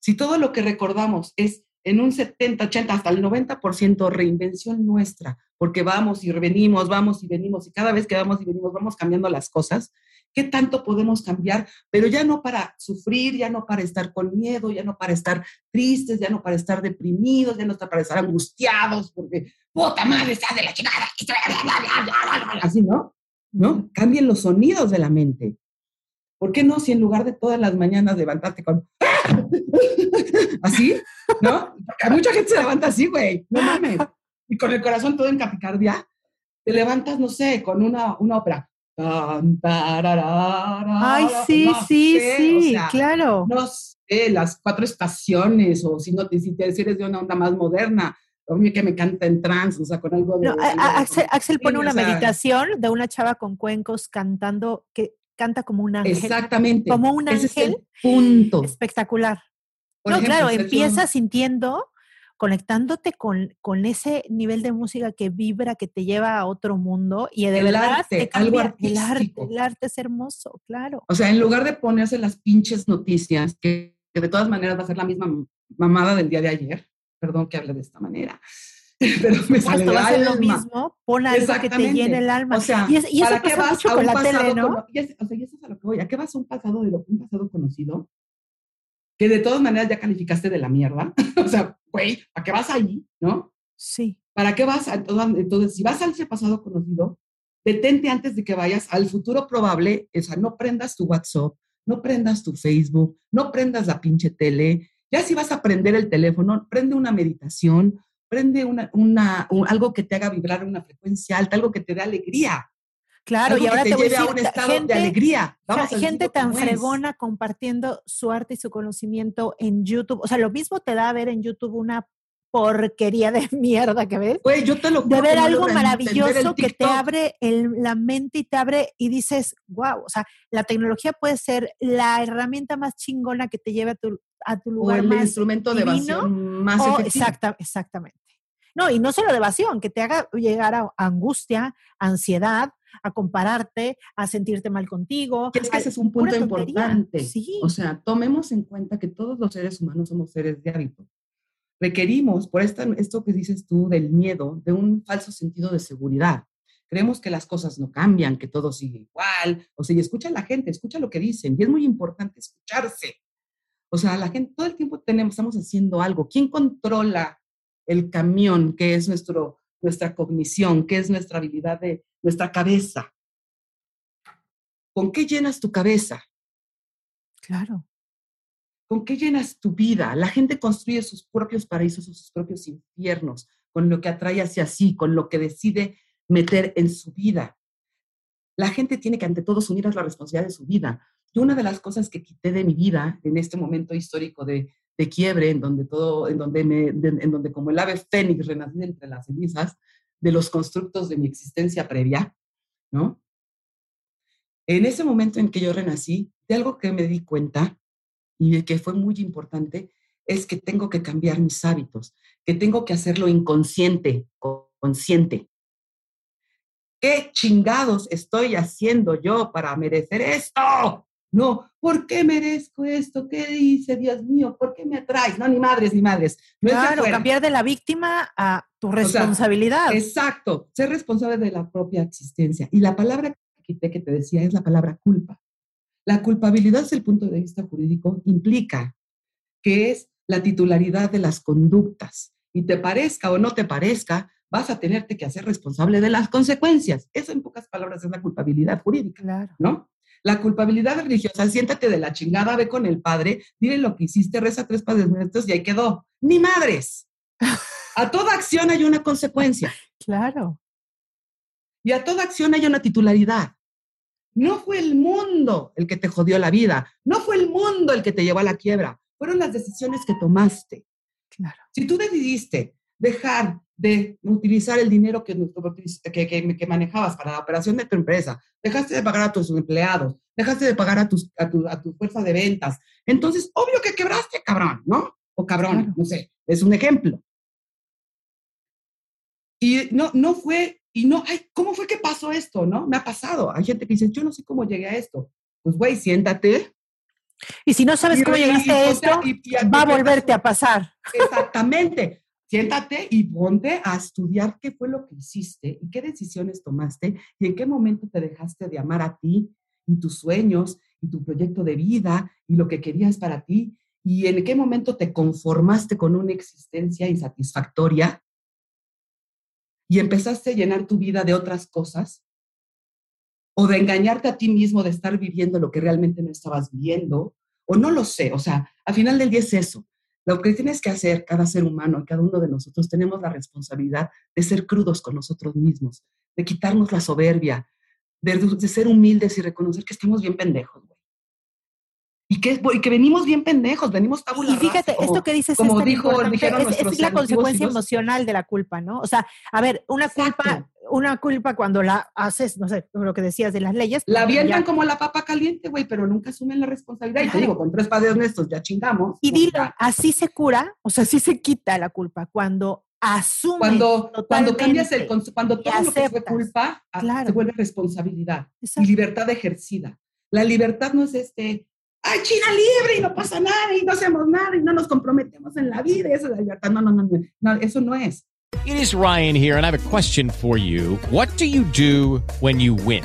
Si todo lo que recordamos es en un 70, 80, hasta el 90% reinvención nuestra, porque vamos y venimos, vamos y venimos, y cada vez que vamos y venimos vamos cambiando las cosas, ¿qué tanto podemos cambiar? Pero ya no para sufrir, ya no para estar con miedo, ya no para estar tristes, ya no para estar deprimidos, ya no para estar angustiados, porque puta madre, está de la chingada, así, ¿no? ¿No? Cambien los sonidos de la mente. ¿Por qué no si en lugar de todas las mañanas levantarte con así, ¿no? Porque mucha gente se levanta así, güey, no mames. Y con el corazón todo en capicardia, te levantas, no sé, con una, una ópera. Ay, sí, sí, sí, claro. No sé, las cuatro estaciones, o si no, si, te, eres de una onda más moderna, a mí que me canta en trance, o sea, con algo de... Axel, pone una meditación de una chava con cuencos cantando, que canta como un ángel. Exactamente. Como un ángel. punto. Espectacular. no, claro, empieza sintiendo, conectándote con, con ese nivel de música que vibra, que te lleva a otro mundo y de verdad te cambia. el arte, el arte es hermoso, claro. O sea, en lugar de ponerse las pinches noticias, que, que de todas maneras va a ser la misma mamada del día de ayer, perdón que hable de esta manera, pero me sale lo mismo, pon algo que te llene el alma. O sea, y, eso ¿para qué vas mucho a un con la tele, ¿no? o sea, y eso es a lo que voy. ¿A qué vas a un pasado de lo un pasado conocido? Que de todas maneras ya calificaste de la mierda. o sea, güey, ¿para qué vas ahí? ¿No? Sí. ¿Para qué vas? A, entonces, si vas a ese pasado conocido, detente antes de que vayas al futuro probable. O sea, no prendas tu WhatsApp, no prendas tu Facebook, no prendas la pinche tele. Ya si vas a prender el teléfono, prende una meditación, prende una, una, algo que te haga vibrar una frecuencia alta, algo que te dé alegría. Claro, y ahora te, voy a, decir, un estado gente, de alegría. gente tan fregona compartiendo su arte y su conocimiento en YouTube. O sea, lo mismo te da a ver en YouTube una porquería de mierda que ves. Pues yo te lo De ver algo maravilloso que te abre la mente y te abre y dices, wow, o sea, la tecnología puede ser la herramienta más chingona que te lleve a tu, a tu lugar o el más instrumento de evasión más o. Exacta, exactamente. No, y no solo de evasión, que te haga llegar a angustia, ansiedad, a compararte, a sentirte mal contigo. es que ese es un punto importante. Sí. O sea, tomemos en cuenta que todos los seres humanos somos seres de hábito. Requerimos, por esta, esto que dices tú del miedo, de un falso sentido de seguridad. Creemos que las cosas no cambian, que todo sigue igual. O sea, y escucha a la gente, escucha lo que dicen. Y es muy importante escucharse. O sea, la gente, todo el tiempo tenemos, estamos haciendo algo. ¿Quién controla el camión, que es nuestro, nuestra cognición, que es nuestra habilidad de nuestra cabeza? ¿Con qué llenas tu cabeza? Claro. ¿Con qué llenas tu vida? La gente construye sus propios paraísos, sus propios infiernos, con lo que atrae hacia sí, con lo que decide meter en su vida. La gente tiene que ante todo asumir la responsabilidad de su vida. Yo una de las cosas que quité de mi vida en este momento histórico de, de quiebre, en donde todo, en donde, me, en donde como el ave fénix renací entre las cenizas de los constructos de mi existencia previa, ¿no? En ese momento en que yo renací, de algo que me di cuenta y que fue muy importante, es que tengo que cambiar mis hábitos, que tengo que hacerlo inconsciente, consciente. ¿qué chingados estoy haciendo yo para merecer esto? No, ¿por qué merezco esto? ¿Qué dice, Dios mío? ¿Por qué me atraes? No, ni madres, ni madres. No es Claro, afuera. cambiar de la víctima a tu O sea, responsabilidad. Exacto, ser responsable de la propia existencia. Y la palabra que te decía es la palabra culpa. La culpabilidad desde el punto de vista jurídico implica que es la titularidad de las conductas. Y te parezca o no te parezca, vas a tenerte que hacer responsable de las consecuencias. Eso en pocas palabras es la culpabilidad jurídica, Claro. ¿no? La culpabilidad religiosa, siéntate de la chingada, ve con el padre, dile lo que hiciste, reza tres padres nuestros y ahí quedó. Ni madres. A toda acción hay una consecuencia. Claro. Y a toda acción hay una titularidad. No fue el mundo el que te jodió la vida, no fue el mundo el que te llevó a la quiebra, fueron las decisiones que tomaste. Claro. Si tú decidiste dejar de utilizar el dinero que, que, que- que manejabas para la operación de tu empresa, dejaste de pagar a tus empleados, dejaste de pagar a, tus, a, tu, a tu fuerza de ventas, entonces obvio que quebraste, cabrón, ¿no? O cabrón, Claro. no sé, es un ejemplo. Y no, no fue, y no, ay, ¿cómo fue que pasó esto? ¿No? Me ha pasado. Hay gente que dice, yo no sé cómo llegué a esto. Pues, güey, siéntate. Y si no sabes y cómo llegaste a esto, y- y- va a volverte a pasar. Exactamente. Siéntate y ponte a estudiar qué fue lo que hiciste y qué decisiones tomaste y en qué momento te dejaste de amar a ti y tus sueños y tu proyecto de vida y lo que querías para ti y en qué momento te conformaste con una existencia insatisfactoria y empezaste a llenar tu vida de otras cosas o de engañarte a ti mismo de estar viviendo lo que realmente no estabas viviendo o no lo sé, o sea, al final del día es eso. Lo que tienes que hacer cada ser humano cada uno de nosotros tenemos la responsabilidad de ser crudos con nosotros mismos, de quitarnos la soberbia, de, de ser humildes y reconocer que estamos bien pendejos, güey. Y que, y que venimos bien pendejos, venimos tabula Y fíjate, como- esto que dices como es tan dijo- dijeron es- la consecuencia emocional de la culpa, ¿no? O sea, a ver, una culpa, una culpa cuando la haces, no sé, lo que decías de las leyes. La avientan como la papa caliente, güey, pero nunca asumen la responsabilidad. Y te digo, con tres padres honestos ya chingamos. Y dilo, ya. así se cura, o sea, así se quita la culpa, cuando asumes Cuando, cuando cambias el cuando todo lo que fue culpa ah, Claro. se vuelve responsabilidad y libertad ejercida. La libertad no es este, ay, China libre y no pasa nada y no hacemos nada y no nos comprometemos en la vida. y Esa es la libertad. No, no, no, no, no, eso no es. It is Ryan here, and I have a question for you. What do you do when you win?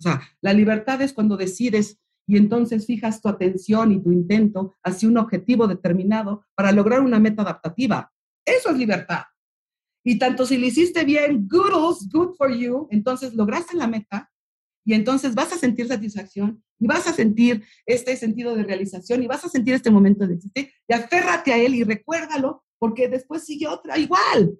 O sea, la libertad es cuando decides y entonces fijas tu atención y tu intento hacia un objetivo determinado para lograr una meta adaptativa. Eso es libertad. Y tanto si lo hiciste bien, goodles, good for you, entonces lograste la meta y entonces vas a sentir satisfacción y vas a sentir este sentido de realización y vas a sentir este momento de existir y aférrate a él y recuérdalo porque después sigue otra igual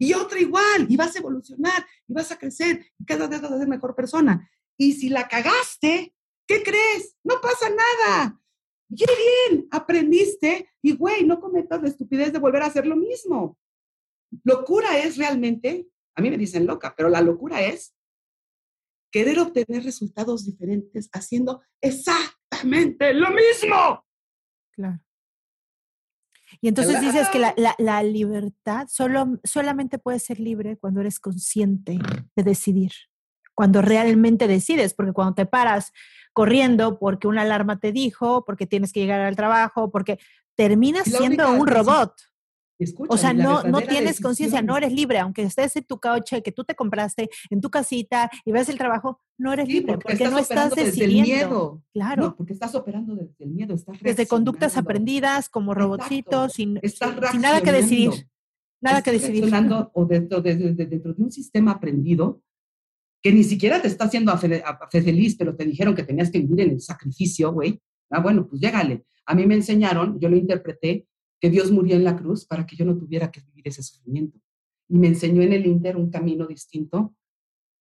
y otra igual y vas a evolucionar y vas a crecer y cada vez vas a ser mejor persona. Y si la cagaste, ¿qué crees? No pasa nada. ¡Qué bien! Aprendiste y, güey, no cometas la estupidez de volver a hacer lo mismo. Locura es realmente, a mí me dicen loca, pero la locura es querer obtener resultados diferentes haciendo exactamente lo mismo. Claro. Y entonces dices que la, la- la libertad solo, solamente puede ser libre cuando eres consciente de decidir, cuando realmente decides, porque cuando te paras corriendo porque una alarma te dijo, porque tienes que llegar al trabajo, porque terminas siendo un robot. escucha, O sea, no, no tienes conciencia, no eres libre, aunque estés en tu coche que tú te compraste, en tu casita y ves el trabajo, no eres Sí, libre porque, porque, estás no estás desde el decidiendo. miedo. Claro. No, porque estás operando desde el miedo, estás Desde conductas aprendidas como robotcitos, sin, sin nada que decidir. Nada que decidir. o dentro de, de- de- dentro de un sistema aprendido que ni siquiera te está haciendo a fe- a fe feliz, pero te dijeron que tenías que vivir en el sacrificio, güey. Ah, bueno, pues llégale. A mí me enseñaron, yo lo interpreté, que Dios murió en la cruz para que yo no tuviera que vivir ese sufrimiento. Y me enseñó en el Inter un camino distinto,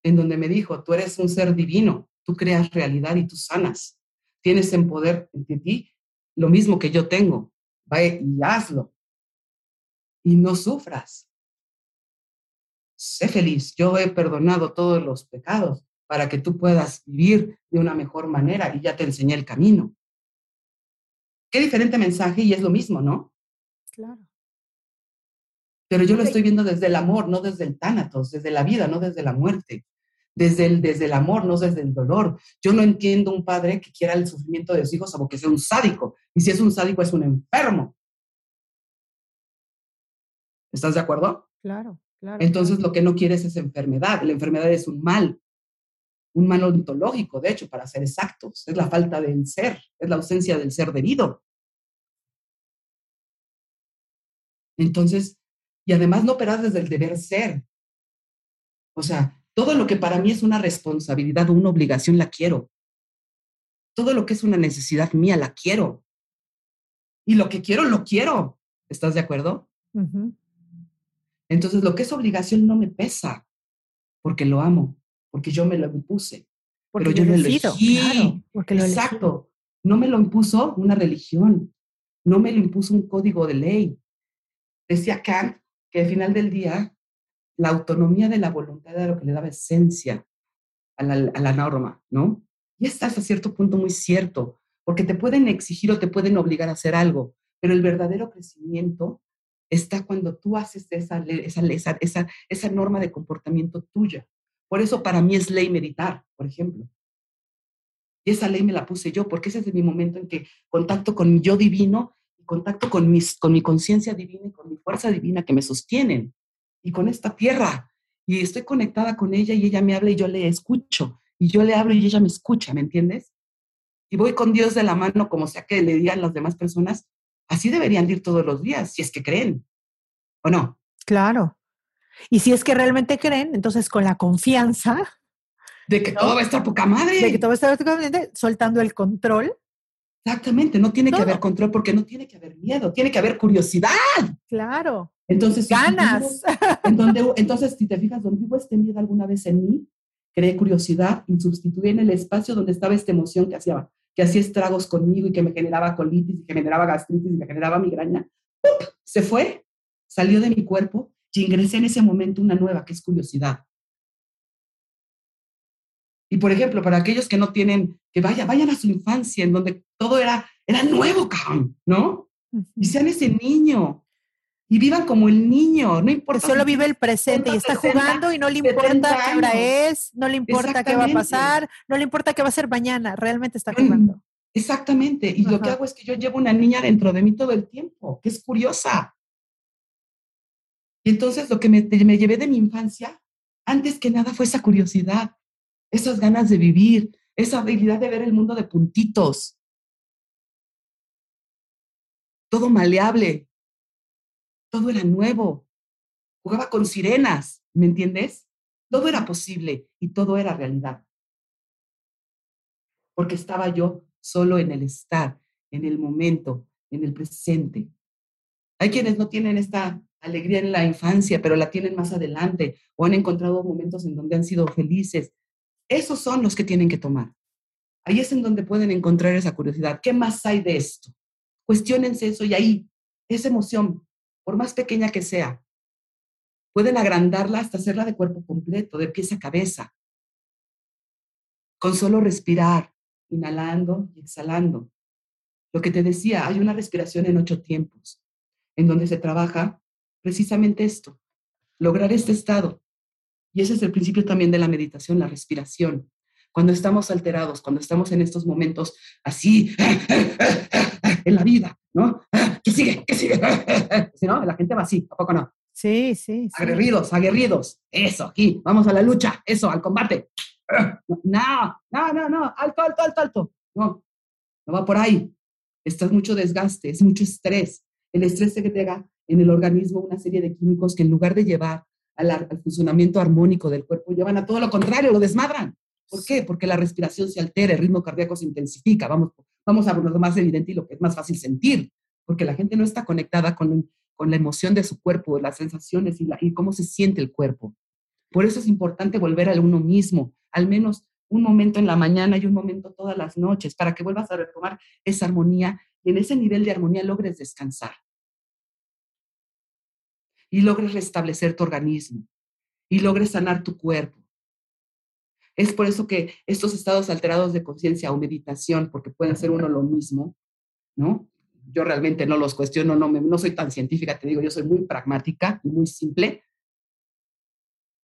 en donde me dijo, tú eres un ser divino, tú creas realidad y tú sanas. Tienes en poder de ti lo mismo que yo tengo. Vaya y hazlo. Y no sufras. Sé feliz. Yo he perdonado todos los pecados para que tú puedas vivir de una mejor manera y ya te enseñé el camino. Qué diferente mensaje y es lo mismo, ¿no? Claro. Pero yo lo estoy viendo desde el amor, no desde el tánatos, desde la vida, no desde la muerte. Desde el, desde el amor, no desde el dolor. Yo no entiendo un padre que quiera el sufrimiento de sus hijos o que sea un sádico. Y si es un sádico, es un enfermo. ¿Estás de acuerdo? Claro, claro. Entonces lo que no quieres es enfermedad. La enfermedad es un mal, un mal ontológico, de hecho, para ser exactos. Es la falta del ser, es la ausencia del ser debido. Entonces, y además no operar desde el deber ser. O sea, todo lo que para mí es una responsabilidad o una obligación la quiero. Todo lo que es una necesidad mía la quiero. Y lo que quiero, lo quiero. ¿Estás de acuerdo? Ujú. Entonces, lo que es obligación no me pesa, porque lo amo, porque yo me lo impuse. Porque pero yo lo elegí. claro, porque lo. Exacto. No me lo impuso una religión, no me lo impuso un código de ley. Decía Kant que al final del día, la autonomía de la voluntad era lo que le daba esencia a la, a la norma, ¿no? Y está hasta cierto punto muy cierto, porque te pueden exigir o te pueden obligar a hacer algo, pero el verdadero crecimiento está cuando tú haces esa, esa, esa, esa, esa norma de comportamiento tuya. Por eso para mí es ley meditar, por ejemplo. Y esa ley me la puse yo, porque ese es mi momento en que contacto con mi yo divino, contacto con, mis, con mi conciencia divina y con mi fuerza divina que me sostienen, y con esta tierra. Y estoy conectada con ella y ella me habla y yo le escucho, y yo le hablo y ella me escucha, ¿me entiendes? Y voy con Dios de la mano, como sea que le digan las demás personas, así deberían de ir todos los días, si es que creen, ¿o no? Claro. Y si es que realmente creen, entonces con la confianza De que todo va a estar poca madre. de que todo está automáticamente soltando el control. Exactamente, no tiene que haber control porque no tiene que haber miedo, tiene que haber curiosidad. Claro. Entonces, si Ganas. vivo- en donde, entonces, si te fijas, donde hubo este miedo alguna vez en mí, creé curiosidad y sustituí en el espacio donde estaba esta emoción que hacía, que hacía estragos conmigo y que me generaba colitis y que me generaba gastritis y me generaba migraña. ¡pup! Se fue, salió de mi cuerpo y ingresé en ese momento una nueva, que es curiosidad. Y por ejemplo, para aquellos que no tienen, que vaya, vayan a su infancia, en donde todo era, era nuevo, cabrón, ¿no? Y sean ese niño. Y vivan como el niño, no importa. solo vive el presente y está 60, jugando y no le 70 importa qué hora es, no le importa qué va a pasar, no le importa qué va a ser mañana, realmente está Mm, jugando. Exactamente. Y lo que hago es que yo llevo una niña dentro de mí todo el tiempo, que es curiosa. Y entonces lo que me, me llevé de mi infancia, antes que nada, fue esa curiosidad, esas ganas de vivir, esa habilidad de ver el mundo de puntitos. Todo maleable, todo era nuevo. Jugaba con sirenas, ¿me entiendes? Todo era posible y todo era realidad. Porque estaba yo solo en el estar, en el momento, en el presente. Hay quienes no tienen esta alegría en la infancia, pero la tienen más adelante o han encontrado momentos en donde han sido felices. Esos son los que tienen que tomar. Ahí es en donde pueden encontrar esa curiosidad. ¿Qué más hay de esto? Cuestiónense eso y ahí, esa emoción, por más pequeña que sea, pueden agrandarla hasta hacerla de cuerpo completo, de pies a cabeza. Con solo respirar, inhalando y exhalando. Lo que te decía, hay una respiración en ocho tiempos, en donde se trabaja precisamente esto, lograr este estado. Y ese es el principio también de la meditación, la respiración. Cuando estamos alterados, cuando estamos en estos momentos así en la vida, ¿no? ¿Qué sigue? ¿Qué sigue? Si no, la gente va así, ¿a poco no? Sí, sí. sí. Aguerridos, aguerridos. Eso, aquí, vamos a la lucha, eso, al combate. No, no, no, no, alto, alto, alto, alto. No, no va por ahí. Esto es mucho desgaste, es mucho estrés. El estrés te haga en el organismo una serie de químicos que en lugar de llevar al, al funcionamiento armónico del cuerpo, llevan a todo lo contrario, lo desmadran. ¿Por qué? Porque la respiración se altera, el ritmo cardíaco se intensifica. Vamos, vamos a lo más evidente y lo que es más fácil sentir, porque la gente no está conectada con, con la emoción de su cuerpo, las sensaciones y, y cómo se siente el cuerpo. Por eso es importante volver a uno mismo, al menos un momento en la mañana y un momento todas las noches, para que vuelvas a retomar esa armonía y en ese nivel de armonía logres descansar. Y logres restablecer tu organismo y logres sanar tu cuerpo. Es por eso que estos estados alterados de conciencia o meditación, porque pueden ser uno lo mismo, ¿no? Yo realmente no los cuestiono, no, me, no soy tan científica, te digo, yo soy muy pragmática y muy simple,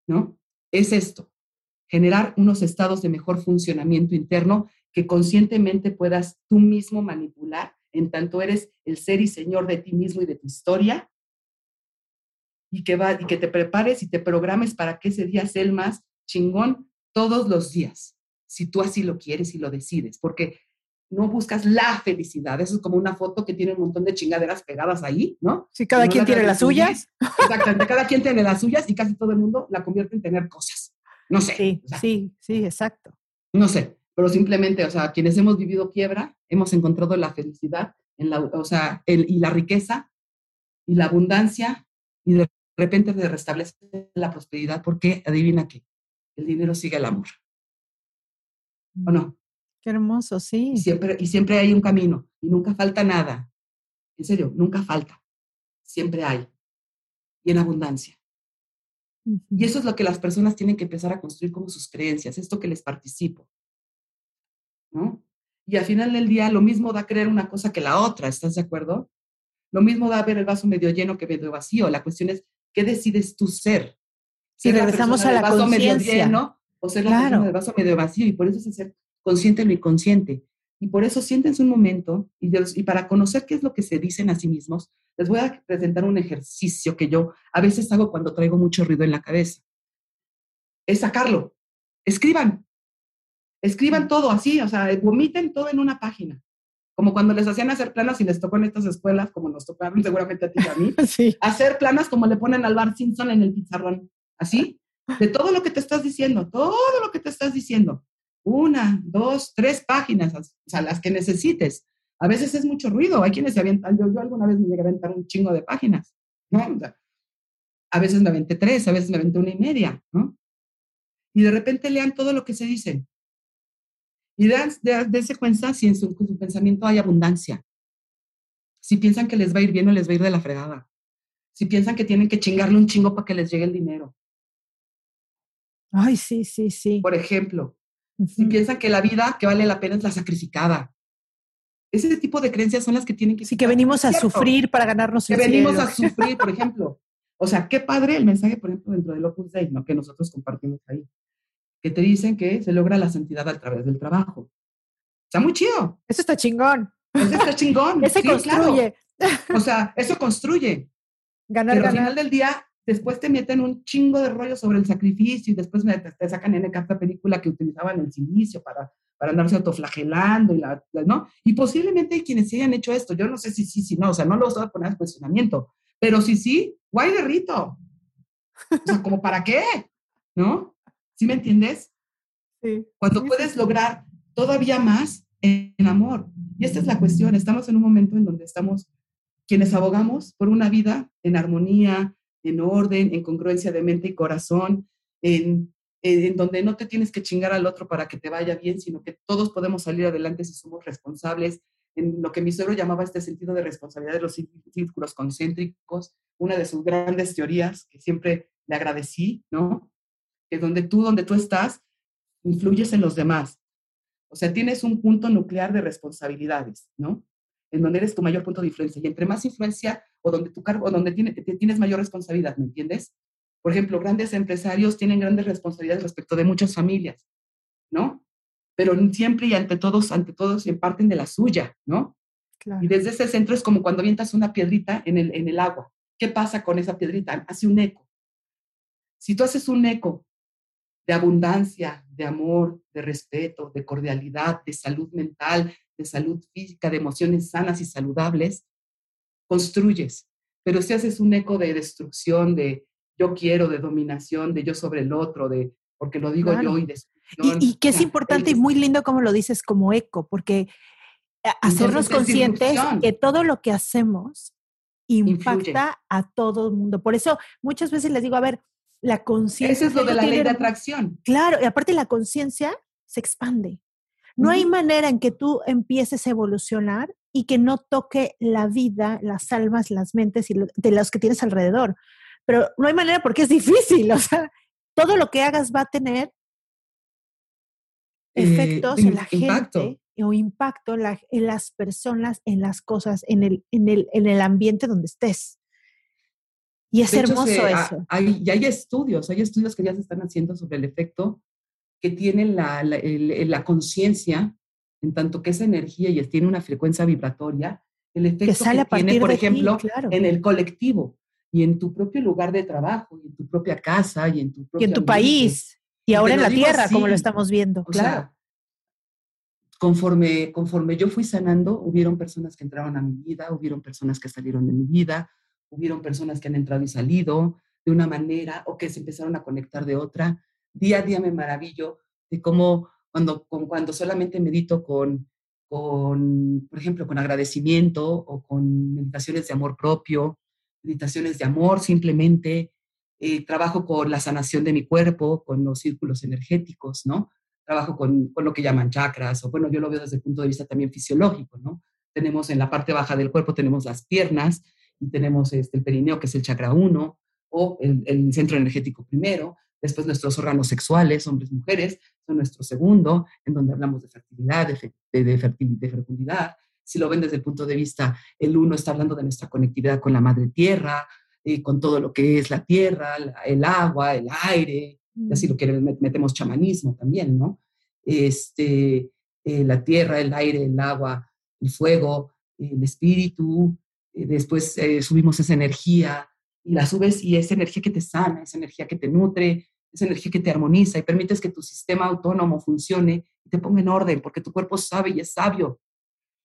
¿no? Es esto, generar unos estados de mejor funcionamiento interno que conscientemente puedas tú mismo manipular, en tanto eres el ser y señor de ti mismo y de tu historia, y que, va, y que te prepares y te programes para que ese día sea el más chingón todos los días, si tú así lo quieres y lo decides, porque no buscas la felicidad. Eso es como una foto que tiene un montón de chingaderas pegadas ahí, ¿no? Sí, cada no quien la tiene las suyas. Exactamente, cada quien tiene las suyas y casi todo el mundo la convierte en tener cosas. No sé. Sí, o sea, sí, sí, exacto. No sé, pero simplemente, o sea, quienes hemos vivido quiebra, hemos encontrado la felicidad, en la, o sea, el, y la riqueza y la abundancia y de repente se restablece la prosperidad porque adivina qué, el dinero sigue el amor. ¿O no? Qué hermoso, sí. Y siempre, y siempre hay un camino y nunca falta nada. En serio, nunca falta. Siempre hay. Y en abundancia. Y eso es lo que las personas tienen que empezar a construir como sus creencias, esto que les participo. ¿No? Y al final del día lo mismo da creer una cosa que la otra, ¿estás de acuerdo? Lo mismo da ver el vaso medio lleno que medio vacío. La cuestión es, ¿qué decides tú ser? Si ¿Ser la regresamos a la vaso medio conciencia. lleno o ser la Claro. persona del vaso medio vacío? Y por eso es ser consciente en lo inconsciente. Y por eso siéntense un momento y, y para conocer qué es lo que se dicen a sí mismos, les voy a presentar un ejercicio que yo a veces hago cuando traigo mucho ruido en la cabeza. Es sacarlo. Escriban. Escriban todo así, o sea, vomiten todo en una página. Como cuando les hacían hacer planas y les tocó en estas escuelas, como nos tocaron seguramente a ti y a mí, Sí. hacer planas como le ponen al Bar Simpson en el pizarrón. Así, de todo lo que te estás diciendo, todo lo que te estás diciendo. Una, dos, tres páginas, o sea, las que necesites. A veces es mucho ruido, hay quienes se avientan, yo, yo alguna vez me llegué a aventar un chingo de páginas, ¿no? A veces me aventé tres, a veces me aventé una y media, ¿no? Y de repente lean todo lo que se dice. Y de, de, dense cuenta si en su, en su pensamiento hay abundancia. Si piensan que les va a ir bien o les va a ir de la fregada. Si piensan que tienen que chingarle un chingo para que les llegue el dinero. Ay, sí, sí, sí. Por ejemplo, si Ujú. piensan que la vida que vale la pena es la sacrificada. Ese tipo de creencias son las que tienen que... Sí, que venimos a Cierto. sufrir para ganarnos Que el venimos cielo. a sufrir, por ejemplo. O sea, qué padre el mensaje, por ejemplo, dentro del Opus Dei, ¿no? que nosotros compartimos ahí. Que te dicen que se logra la santidad a través del trabajo. Está muy chido. Eso está chingón. Eso está chingón. Ese Sí, claro. construye. O sea, eso construye. Ganar, Pero al ganar. final del día, después te meten un chingo de rollo sobre el sacrificio y después me- te, te sacan en esta película que utilizaban el silicio para, para andarse autoflagelando y la, la- ¿no? Y posiblemente hay quienes hayan hecho esto. Yo no sé si sí, si no, o sea, no lo voy a poner a cuestionamiento, pero si sí, guay de rito. O sea, ¿como para qué? ¿No? ¿Sí me entiendes? Sí. Cuando Sí, sí, puedes sí. lograr todavía más en, en amor. Y esta es la cuestión, estamos en un momento en donde estamos quienes abogamos por una vida en armonía, en orden, en congruencia de mente y corazón, en, en, donde no te tienes que chingar al otro para que te vaya bien, sino que todos podemos salir adelante si somos responsables, en lo que mi suegro llamaba este sentido de responsabilidad de los cí- círculos concéntricos, una de sus grandes teorías que siempre le agradecí, ¿no? Que donde tú, donde tú estás, influyes en los demás. O sea, tienes un punto nuclear de responsabilidades, ¿no? En donde eres tu mayor punto de influencia. Y entre más influencia o donde tu cargo, o donde tiene- tienes mayor responsabilidad, ¿me entiendes? Por ejemplo, grandes empresarios tienen grandes responsabilidades respecto de muchas familias, ¿no? pero siempre y ante todos, ante todos, se parten de la suya, ¿no? Claro. Y desde ese centro es como cuando avientas una piedrita en el, en el agua. ¿Qué pasa con esa piedrita? Hace un eco. Si tú haces un eco de abundancia, de amor, de respeto, de cordialidad, de salud mental, de salud física, de emociones sanas y saludables, construyes. Pero si haces un eco de destrucción, de yo quiero, de dominación, de yo sobre el otro, de porque lo digo Claro. yo y Y, destrucción, y que es importante y muy lindo como lo dices como eco, porque hacernos conscientes que todo lo que hacemos impacta a todo el mundo. Por eso muchas veces les digo, a ver, la conciencia. Eso es lo de la ley de atracción. Claro, y aparte la conciencia se expande. No hay Ujú. manera en que tú empieces a evolucionar y que no toque la vida, las almas, las mentes y lo- de los que tienes alrededor. Pero no hay manera porque es difícil. O sea, todo lo que hagas va a tener Eh, efectos en la impacto. gente o impacto en, la- en las personas, en las cosas, en el, en el, en el ambiente donde estés. Y es De hecho, hermoso se- eso. hay, y hay estudios, hay estudios que ya se están haciendo sobre el efecto que tiene la, la conciencia, en tanto que esa energía y tiene una frecuencia vibratoria, el efecto que, sale a tiene, por ti, ejemplo, claro. en el colectivo y en tu propio lugar de trabajo, y en tu propia casa, y en tu y propio en tu ambiente. país, y Y ahora en la tierra, como lo estamos viendo. Claro. sea, conforme, conforme yo fui sanando, hubieron personas que entraron a mi vida, hubieron personas que salieron de mi vida, hubieron personas que han entrado y salido de una manera o que se empezaron a conectar de otra. Día a día me maravillo de cómo cuando, con- cuando solamente medito con, con, por ejemplo, con agradecimiento o con meditaciones de amor propio, meditaciones de amor simplemente, eh, trabajo con la sanación de mi cuerpo, con los círculos energéticos, ¿no? Trabajo con, con lo que llaman chakras, o bueno, yo lo veo desde el punto de vista también fisiológico, ¿no? Tenemos en la parte baja del cuerpo, tenemos las piernas y tenemos este, el perineo, que es el chakra 1, o el, el centro energético primero, después nuestros órganos sexuales, hombres, mujeres, son nuestro segundo, en donde hablamos de fertilidad, de, fe- de, de fertil- de fecundidad. Si lo ven desde el punto de vista, el uno está hablando de nuestra conectividad con la madre tierra, eh, con todo lo que es la tierra, la- el agua, el aire, y así lo quieren, met- metemos chamanismo también, ¿no? Este, eh, la tierra, el aire, el agua, el fuego, el espíritu, eh, después eh, subimos esa energía y la subes y esa energía que te sana, esa energía que te nutre, esa energía que te armoniza y permites que tu sistema autónomo funcione y te ponga en orden, porque tu cuerpo sabe y es sabio.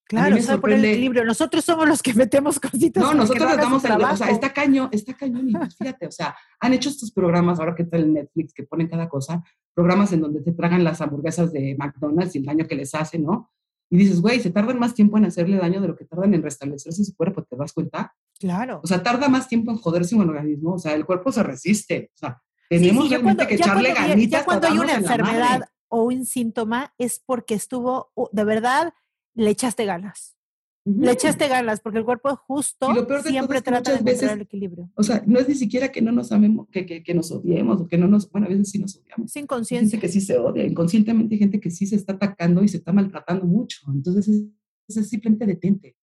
Claro, sabe poner el equilibrio. Nosotros somos los que metemos cositas. no, nosotros su damos el, o sea, está cañón, está cañón y fíjate, o sea, han hecho estos programas, ahora que está el Netflix, que ponen cada cosa, programas en donde te tragan las hamburguesas de McDonald's y el daño que les hace, ¿no? Y dices, güey, se tardan más tiempo en hacerle daño de lo que tardan en restablecerse su cuerpo, ¿te das cuenta? Claro. O sea, tarda más tiempo en joderse un organismo, o sea, el cuerpo se resiste, o sea, tenemos sí, ya realmente cuando- que ya echarle ganitas Ya cuando hay una darnos en enfermedad o un síntoma es porque estuvo, uh, de verdad, le echaste ganas. Ujú. Le echaste ganas porque el cuerpo justo Y lo peor de siempre es que trata de encontrar veces- el equilibrio. O sea, no es ni siquiera que no nos amemos, que, que, que nos odiemos, o que no nos, bueno, a veces sí nos odiamos. Sin conciencia. gente que sí se odia, inconscientemente hay gente que sí se está atacando y se está maltratando mucho. Entonces, es, es simplemente detente.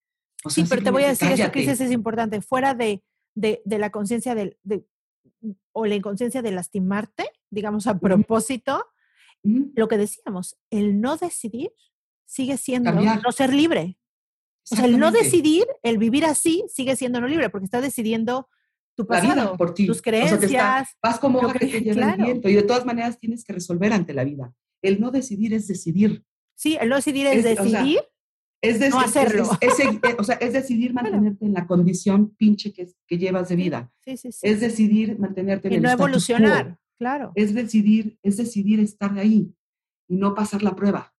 O Sí, sea, pero te voy a decir, cállate. dices es importante. Fuera de, de, de la conciencia del- de, o la inconsciencia de lastimarte, digamos a propósito, lo que decíamos, el no decidir sigue siendo Cambiar. no ser libre. O sea, el no decidir, el vivir así, sigue siendo no libre, porque estás decidiendo tu La pasado, vida por ti. tus O sea, te está- creencias. vas como hoja que- que te lleva claro. el viento y de todas maneras tienes que resolver ante la vida. El no decidir es decidir. Sí, el no decidir es, Es- o sea, decidir. Es deci- No es- hacerlo. es- es segui- eh, o sea, es decidir mantenerte en la condición pinche que, que llevas de vida. sí, sí, sí. Es decidir mantenerte en y el no evolucionar, claro. Es decidir, es decidir estar ahí y no pasar la prueba.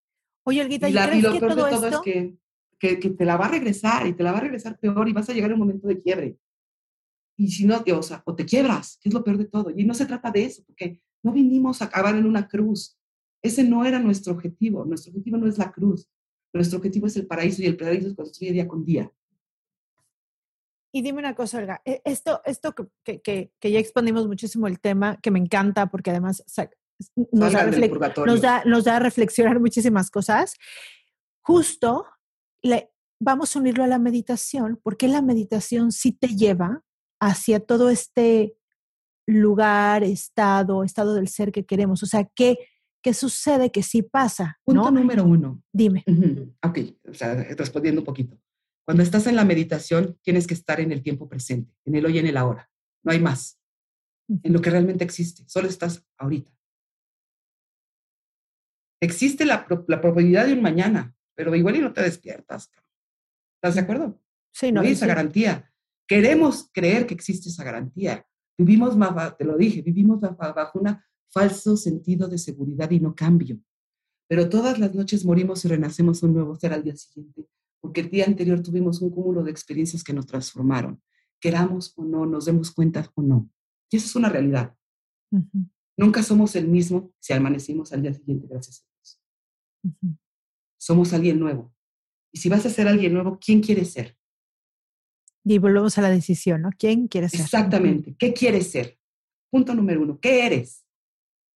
Oye, Olguita, Y, ¿y la- y crees lo que peor todo de todo esto? es que, que, que te la va a regresar y te la va a regresar peor y vas a llegar a un momento de quiebre. Y si no, o sea, o te quiebras, que es lo peor de todo. Y no se trata de eso, porque no vinimos a acabar en una cruz. Ese no era nuestro objetivo. Nuestro objetivo no es la cruz. Nuestro objetivo es el paraíso y el paraíso se construye día con día. Y dime una cosa, Olga, e- esto, esto que, que- que- ya expandimos muchísimo el tema, que me encanta porque además sa- nos da, nos, da, nos da a reflexionar muchísimas cosas. Justo le, vamos a unirlo a la meditación, porque la meditación sí te lleva hacia todo este lugar, estado, estado del ser que queremos. O sea, ¿qué, ¿qué sucede que sí pasa? Punto número uno. Dime. Ok, o sea, respondiendo un poquito. Cuando estás en la meditación, tienes que estar en el tiempo presente, en el hoy y en el ahora. No hay más. En lo que realmente existe. Solo estás ahorita. Existe la, la probabilidad de un mañana, pero igual y no te despiertas. ¿Estás de acuerdo? Sí, no. hay esa garantía. Queremos creer que existe esa garantía. Vivimos, te lo dije, vivimos bajo un falso sentido de seguridad y no cambio. Pero todas las noches morimos y renacemos un nuevo ser al día siguiente, porque el día anterior tuvimos un cúmulo de experiencias que nos transformaron, queramos o no, nos demos cuenta o no. Y eso es una realidad. Nunca somos el mismo si amanecimos al día siguiente, gracias a Dios. Somos alguien nuevo. Y si vas a ser alguien nuevo, ¿quién quieres ser? Y volvemos a la decisión, ¿no? ¿Quién quieres ser? Exactamente. ¿Qué quieres ser? Punto número uno. ¿Qué eres?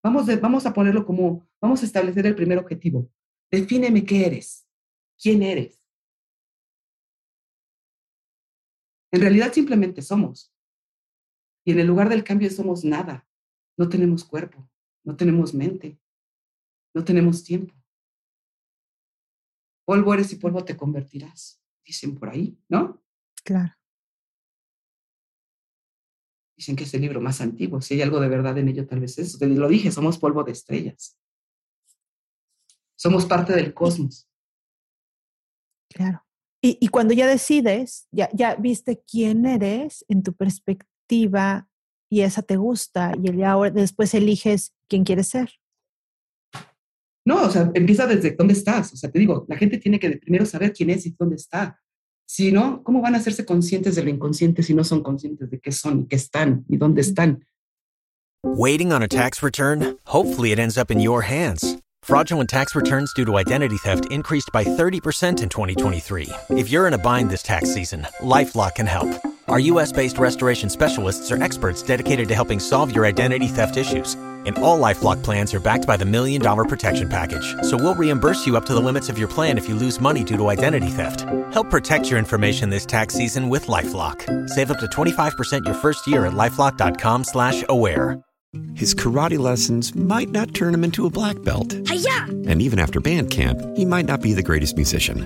Vamos, vamos a ponerlo como, vamos a establecer el primer objetivo. Defíneme qué eres. ¿Quién eres? En realidad simplemente somos. Y en el lugar del cambio somos nada. No tenemos cuerpo, no tenemos mente, no tenemos tiempo. Polvo eres y polvo te convertirás, dicen por ahí, ¿no? Claro. Dicen que es el libro más antiguo. Si hay algo de verdad en ello, tal vez es. Lo dije, somos polvo de estrellas. Somos parte del cosmos. Claro. Y, y cuando ya decides, ya, ya viste quién eres en tu perspectiva y esa te gusta y ya ahora después eliges quién quieres ser. No, o sea, empieza desde dónde estás. O sea, te digo, la gente tiene que primero saber quién es y dónde está. Si no, ¿cómo van a hacerse conscientes de lo inconsciente si no son conscientes de qué son y qué están y dónde están? Waiting on a tax return? Hopefully it ends up in your hands. Fraudulent tax returns due to identity theft increased by 30% in 2023. If you're in a bind this tax season, LifeLock can help. Our US-based restoration specialists are experts dedicated to helping solve your identity theft issues and all LifeLock plans are backed by the Million Dollar Protection Package. So we'll reimburse you up to the limits of your plan if you lose money due to identity theft. Help protect your information this tax season with LifeLock. Save up to 25% your first year at LifeLock.com slash aware. His karate lessons might not turn him into a black belt. Hi-ya! And even after band camp, he might not be the greatest musician.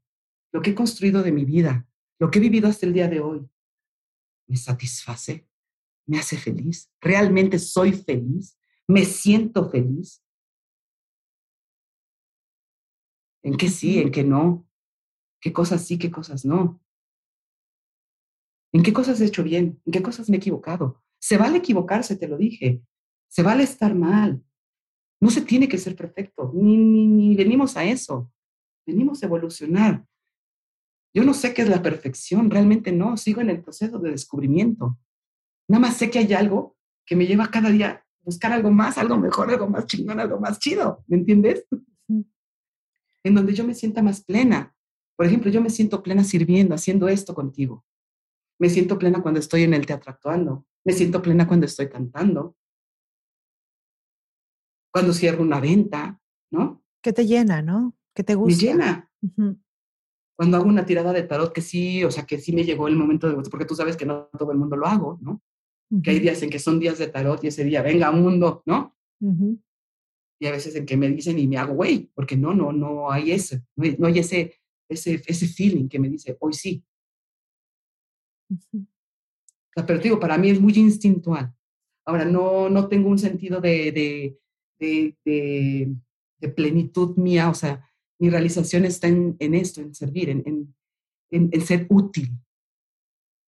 lo que he construido de mi vida, lo que he vivido hasta el día de hoy, me satisface, me hace feliz, realmente soy feliz, me siento feliz. ¿En qué sí, en qué no? ¿Qué cosas sí, qué cosas no? ¿En qué cosas he hecho bien? ¿En qué cosas me he equivocado? Se vale equivocarse, te lo dije. Se vale estar mal. No se tiene que ser perfecto, ni, ni, ni venimos a eso. Venimos a evolucionar. Yo no sé qué es la perfección, realmente no, sigo en el proceso de descubrimiento. Nada más sé que hay algo que me lleva cada día a buscar algo más, algo mejor, algo más chingón, algo más chido, ¿me entiendes? En donde yo me sienta más plena. Por ejemplo, yo me siento plena sirviendo, haciendo esto contigo. Me siento plena cuando estoy en el teatro actuando. Me siento plena cuando estoy cantando. Cuando cierro una venta, ¿no? Que te llena, ¿no? Que te gusta. Me llena cuando hago una tirada de tarot que sí, o sea, que sí me llegó el momento de, porque tú sabes que no todo el mundo lo hago, ¿no? Que hay días en que son días de tarot y ese día, venga, mundo, ¿no? Y a veces en que me dicen y me hago, güey, porque no, no, no hay ese, no hay, ese, ese, ese feeling que me dice, hoy sí. pero digo, para mí es muy instintual. Ahora, no, no tengo un sentido de, de, de, de plenitud mía, o sea, mi realización está en, esto, en servir, en, en, ser útil,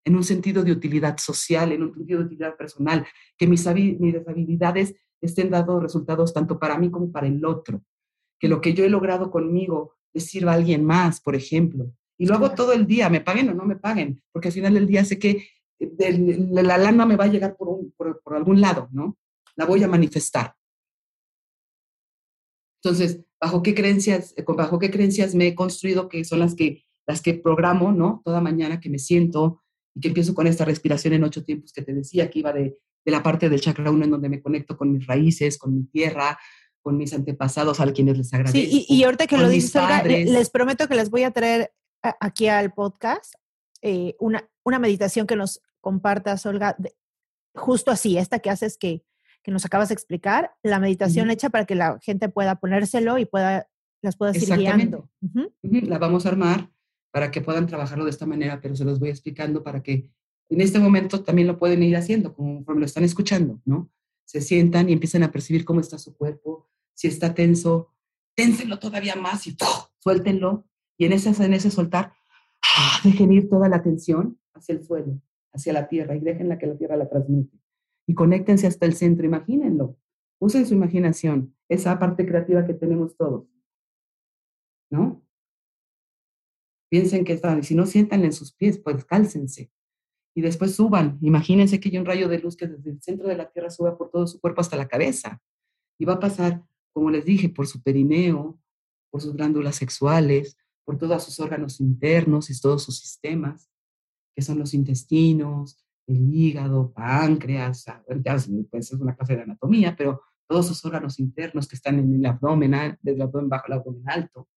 en un sentido de utilidad social, en un sentido de utilidad personal, que mis, mis habilidades estén dando resultados tanto para mí como para el otro, que lo que yo he logrado conmigo le sirva a alguien más, por ejemplo. Y lo hago todo el día, me paguen o no me paguen, porque al final del día sé que eh, la lana me va a llegar por, por, por algún lado, ¿no? La voy a manifestar. Entonces, ¿bajo qué creencias, eh, bajo qué creencias me he construido que son las que, las que programo, ¿no? Toda mañana que me siento y que empiezo con esta respiración en ocho tiempos que te decía, que iba de, de la parte del chakra 1 en donde me conecto con mis raíces, con mi tierra, con mis antepasados, a quienes les agradezco. Sí, y, y ahorita que lo dices, Olga, les prometo que les voy a traer aquí al podcast eh, una, una meditación que nos compartas, Olga, justo así, esta que haces que, que nos acabas de explicar, la meditación hecha para que la gente pueda ponérselo y pueda, las pueda ir guiando. La vamos a armar para que puedan trabajarlo de esta manera, pero se los voy explicando para que en este momento también lo pueden ir haciendo, conforme lo están escuchando, ¿no? Se sientan y empiezan a percibir cómo está su cuerpo, si está tenso, ténsenlo todavía más y suéltenlo. Y en ese, en ese soltar, ¡ah! dejen ir toda la tensión hacia el suelo, hacia la tierra y déjenla que la tierra la transmute. Y conéctense hasta el centro, imagínenlo. Usen su imaginación, esa parte creativa que tenemos todos. ¿No? Piensen que están, y si no sientan en sus pies, pues cálcense. Y después suban. Imagínense que hay un rayo de luz que desde el centro de la tierra suba por todo su cuerpo hasta la cabeza. Y va a pasar como les dije, por su perineo, por sus glándulas sexuales, por todos sus órganos internos y todos sus sistemas, que son los intestinos, el hígado, páncreas, ah, pues es una clase de anatomía, pero todos sus órganos internos que están en el abdomen, desde el abdomen bajo, el abdomen alto,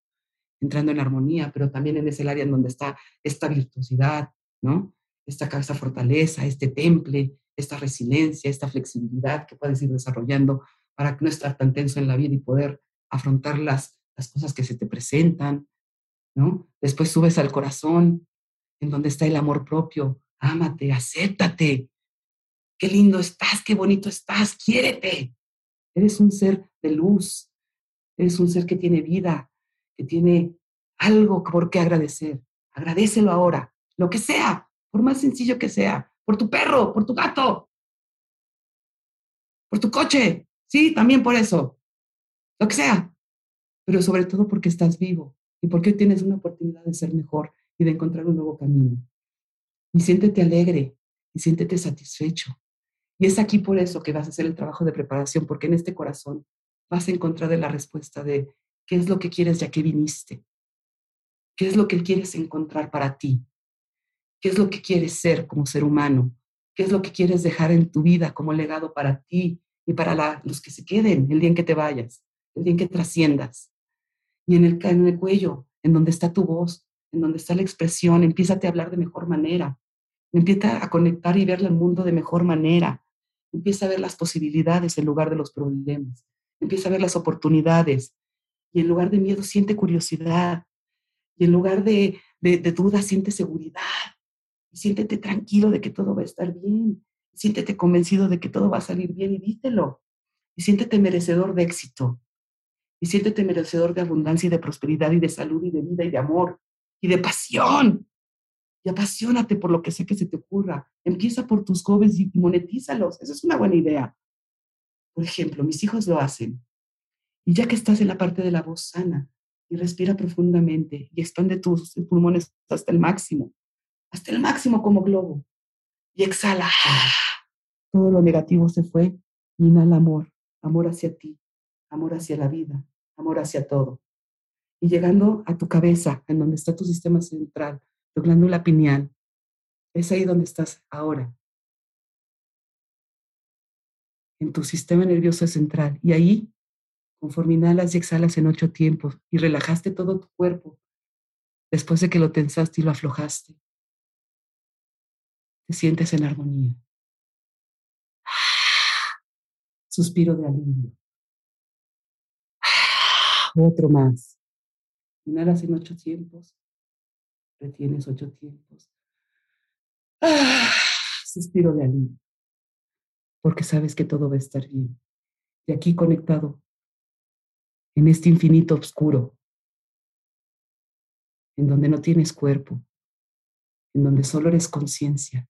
entrando en armonía, pero también en ese área en donde está esta virtuosidad, ¿no? Esta, esta fortaleza, este temple, esta resiliencia, esta flexibilidad que puedes ir desarrollando para no estar tan tenso en la vida y poder afrontar las, las cosas que se te presentan, ¿no? Después subes al corazón, en donde está el amor propio. Ámate, acéptate. Qué lindo estás, qué bonito estás, quiérete. Eres un ser de luz, eres un ser que tiene vida, que tiene algo por qué agradecer. Agradecelo ahora, lo que sea, por más sencillo que sea, por tu perro, por tu gato, por tu coche, Sí, también por eso. Lo que sea. Pero sobre todo porque estás vivo y porque tienes una oportunidad de ser mejor y de encontrar un nuevo camino. Y siéntete alegre y siéntete satisfecho. Y es aquí por eso que vas a hacer el trabajo de preparación, porque en este corazón vas a encontrar la respuesta de qué es lo que quieres ya que viniste. ¿Qué es lo que quieres encontrar para ti? ¿Qué es lo que quieres ser como ser humano? ¿Qué es lo que quieres dejar en tu vida como legado para ti y para los que se queden el día en que te vayas, el día en que trasciendas. Y en el, en el cuello, en donde está tu voz, en donde está la expresión, empieza a hablar de mejor manera, empieza a conectar y ver el mundo de mejor manera, empieza a ver las posibilidades en lugar de los problemas, empieza a ver las oportunidades y en lugar de miedo siente curiosidad y en lugar de, de, de duda siente seguridad y siéntete tranquilo de que todo va a estar bien siéntete convencido de que todo va a salir bien y dítelo. Y siéntete merecedor de éxito. Y siéntete merecedor de abundancia y de prosperidad y de salud y de vida y de amor y de pasión. Y apasionate por lo que sea que se te ocurra. Empieza por tus jóvenes y monetízalos. Esa es una buena idea. Por ejemplo, mis hijos lo hacen. Y ya que estás en la parte de la voz sana, y respira profundamente y expande tus pulmones hasta el máximo, hasta el máximo como globo. Y exhala todo lo negativo se fue, inhala amor, amor hacia ti, amor hacia la vida, amor hacia todo. Y llegando a tu cabeza, en donde está tu sistema central, tu glándula pineal, es ahí donde estás ahora, en tu sistema nervioso central. Y ahí, conforme inhalas y exhalas en ocho tiempos y relajaste todo tu cuerpo, después de que lo tensaste y lo aflojaste, te sientes en armonía. Suspiro de alivio. Otro más. Inhalas en ocho tiempos. Retienes ocho tiempos. Suspiro de alivio. Porque sabes que todo va a estar bien. Y aquí conectado en este infinito oscuro, en donde no tienes cuerpo, en donde solo eres conciencia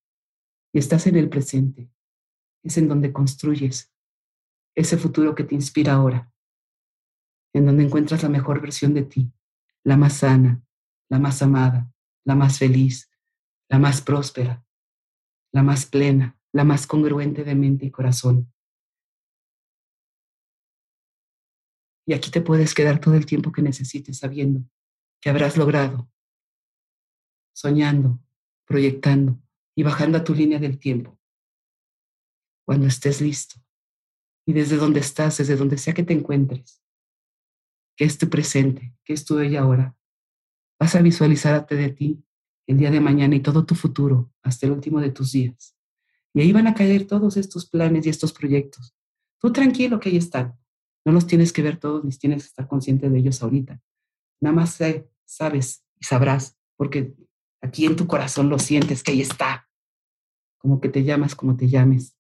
y estás en el presente, es en donde construyes ese futuro que te inspira ahora, en donde encuentras la mejor versión de ti, la más sana, la más amada, la más feliz, la más próspera, la más plena, la más congruente de mente y corazón. Y aquí te puedes quedar todo el tiempo que necesites sabiendo que habrás logrado, soñando, proyectando y bajando a tu línea del tiempo. Cuando estés listo y desde donde estás, desde donde sea que te encuentres, que es tu presente, que es tu ella ahora, vas a visualizarte de ti el día de mañana y todo tu futuro hasta el último de tus días. Y ahí van a caer todos estos planes y estos proyectos. Tú tranquilo que ahí están. No los tienes que ver todos ni tienes que estar consciente de ellos ahorita. Nada más sabes y sabrás, porque aquí en tu corazón lo sientes que ahí está. Como que te llamas como te llames.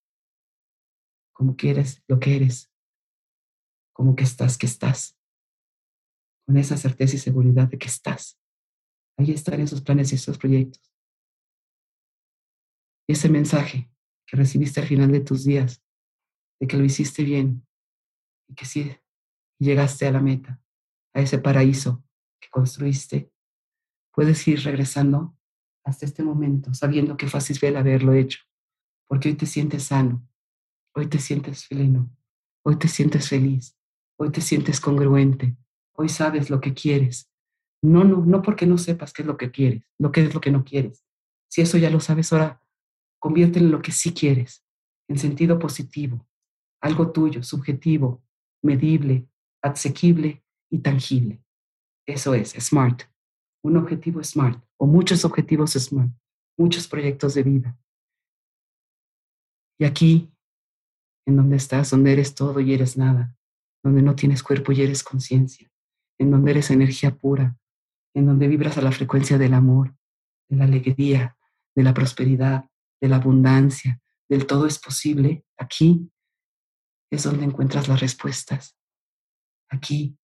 Como que eres lo que eres. Como que estás que estás. Con esa certeza y seguridad de que estás. Ahí están esos planes y esos proyectos. Y ese mensaje que recibiste al final de tus días, de que lo hiciste bien y que sí llegaste a la meta, a ese paraíso que construiste, puedes ir regresando hasta este momento, sabiendo que fue el haberlo hecho, porque hoy te sientes sano, hoy te sientes pleno, hoy te sientes feliz, hoy te sientes congruente, hoy sabes lo que quieres, no, no, no porque no sepas qué es lo que quieres, lo que es lo que no quieres. Si eso ya lo sabes, ahora conviértelo en lo que sí quieres, en sentido positivo, algo tuyo, subjetivo, medible, asequible y tangible. Eso es, smart. Un objetivo smart o muchos objetivos smart, muchos proyectos de vida. Y aquí, en donde estás, donde eres todo y eres nada, donde no tienes cuerpo y eres conciencia, en donde eres energía pura, en donde vibras a la frecuencia del amor, de la alegría, de la prosperidad, de la abundancia, del todo es posible, aquí es donde encuentras las respuestas. Aquí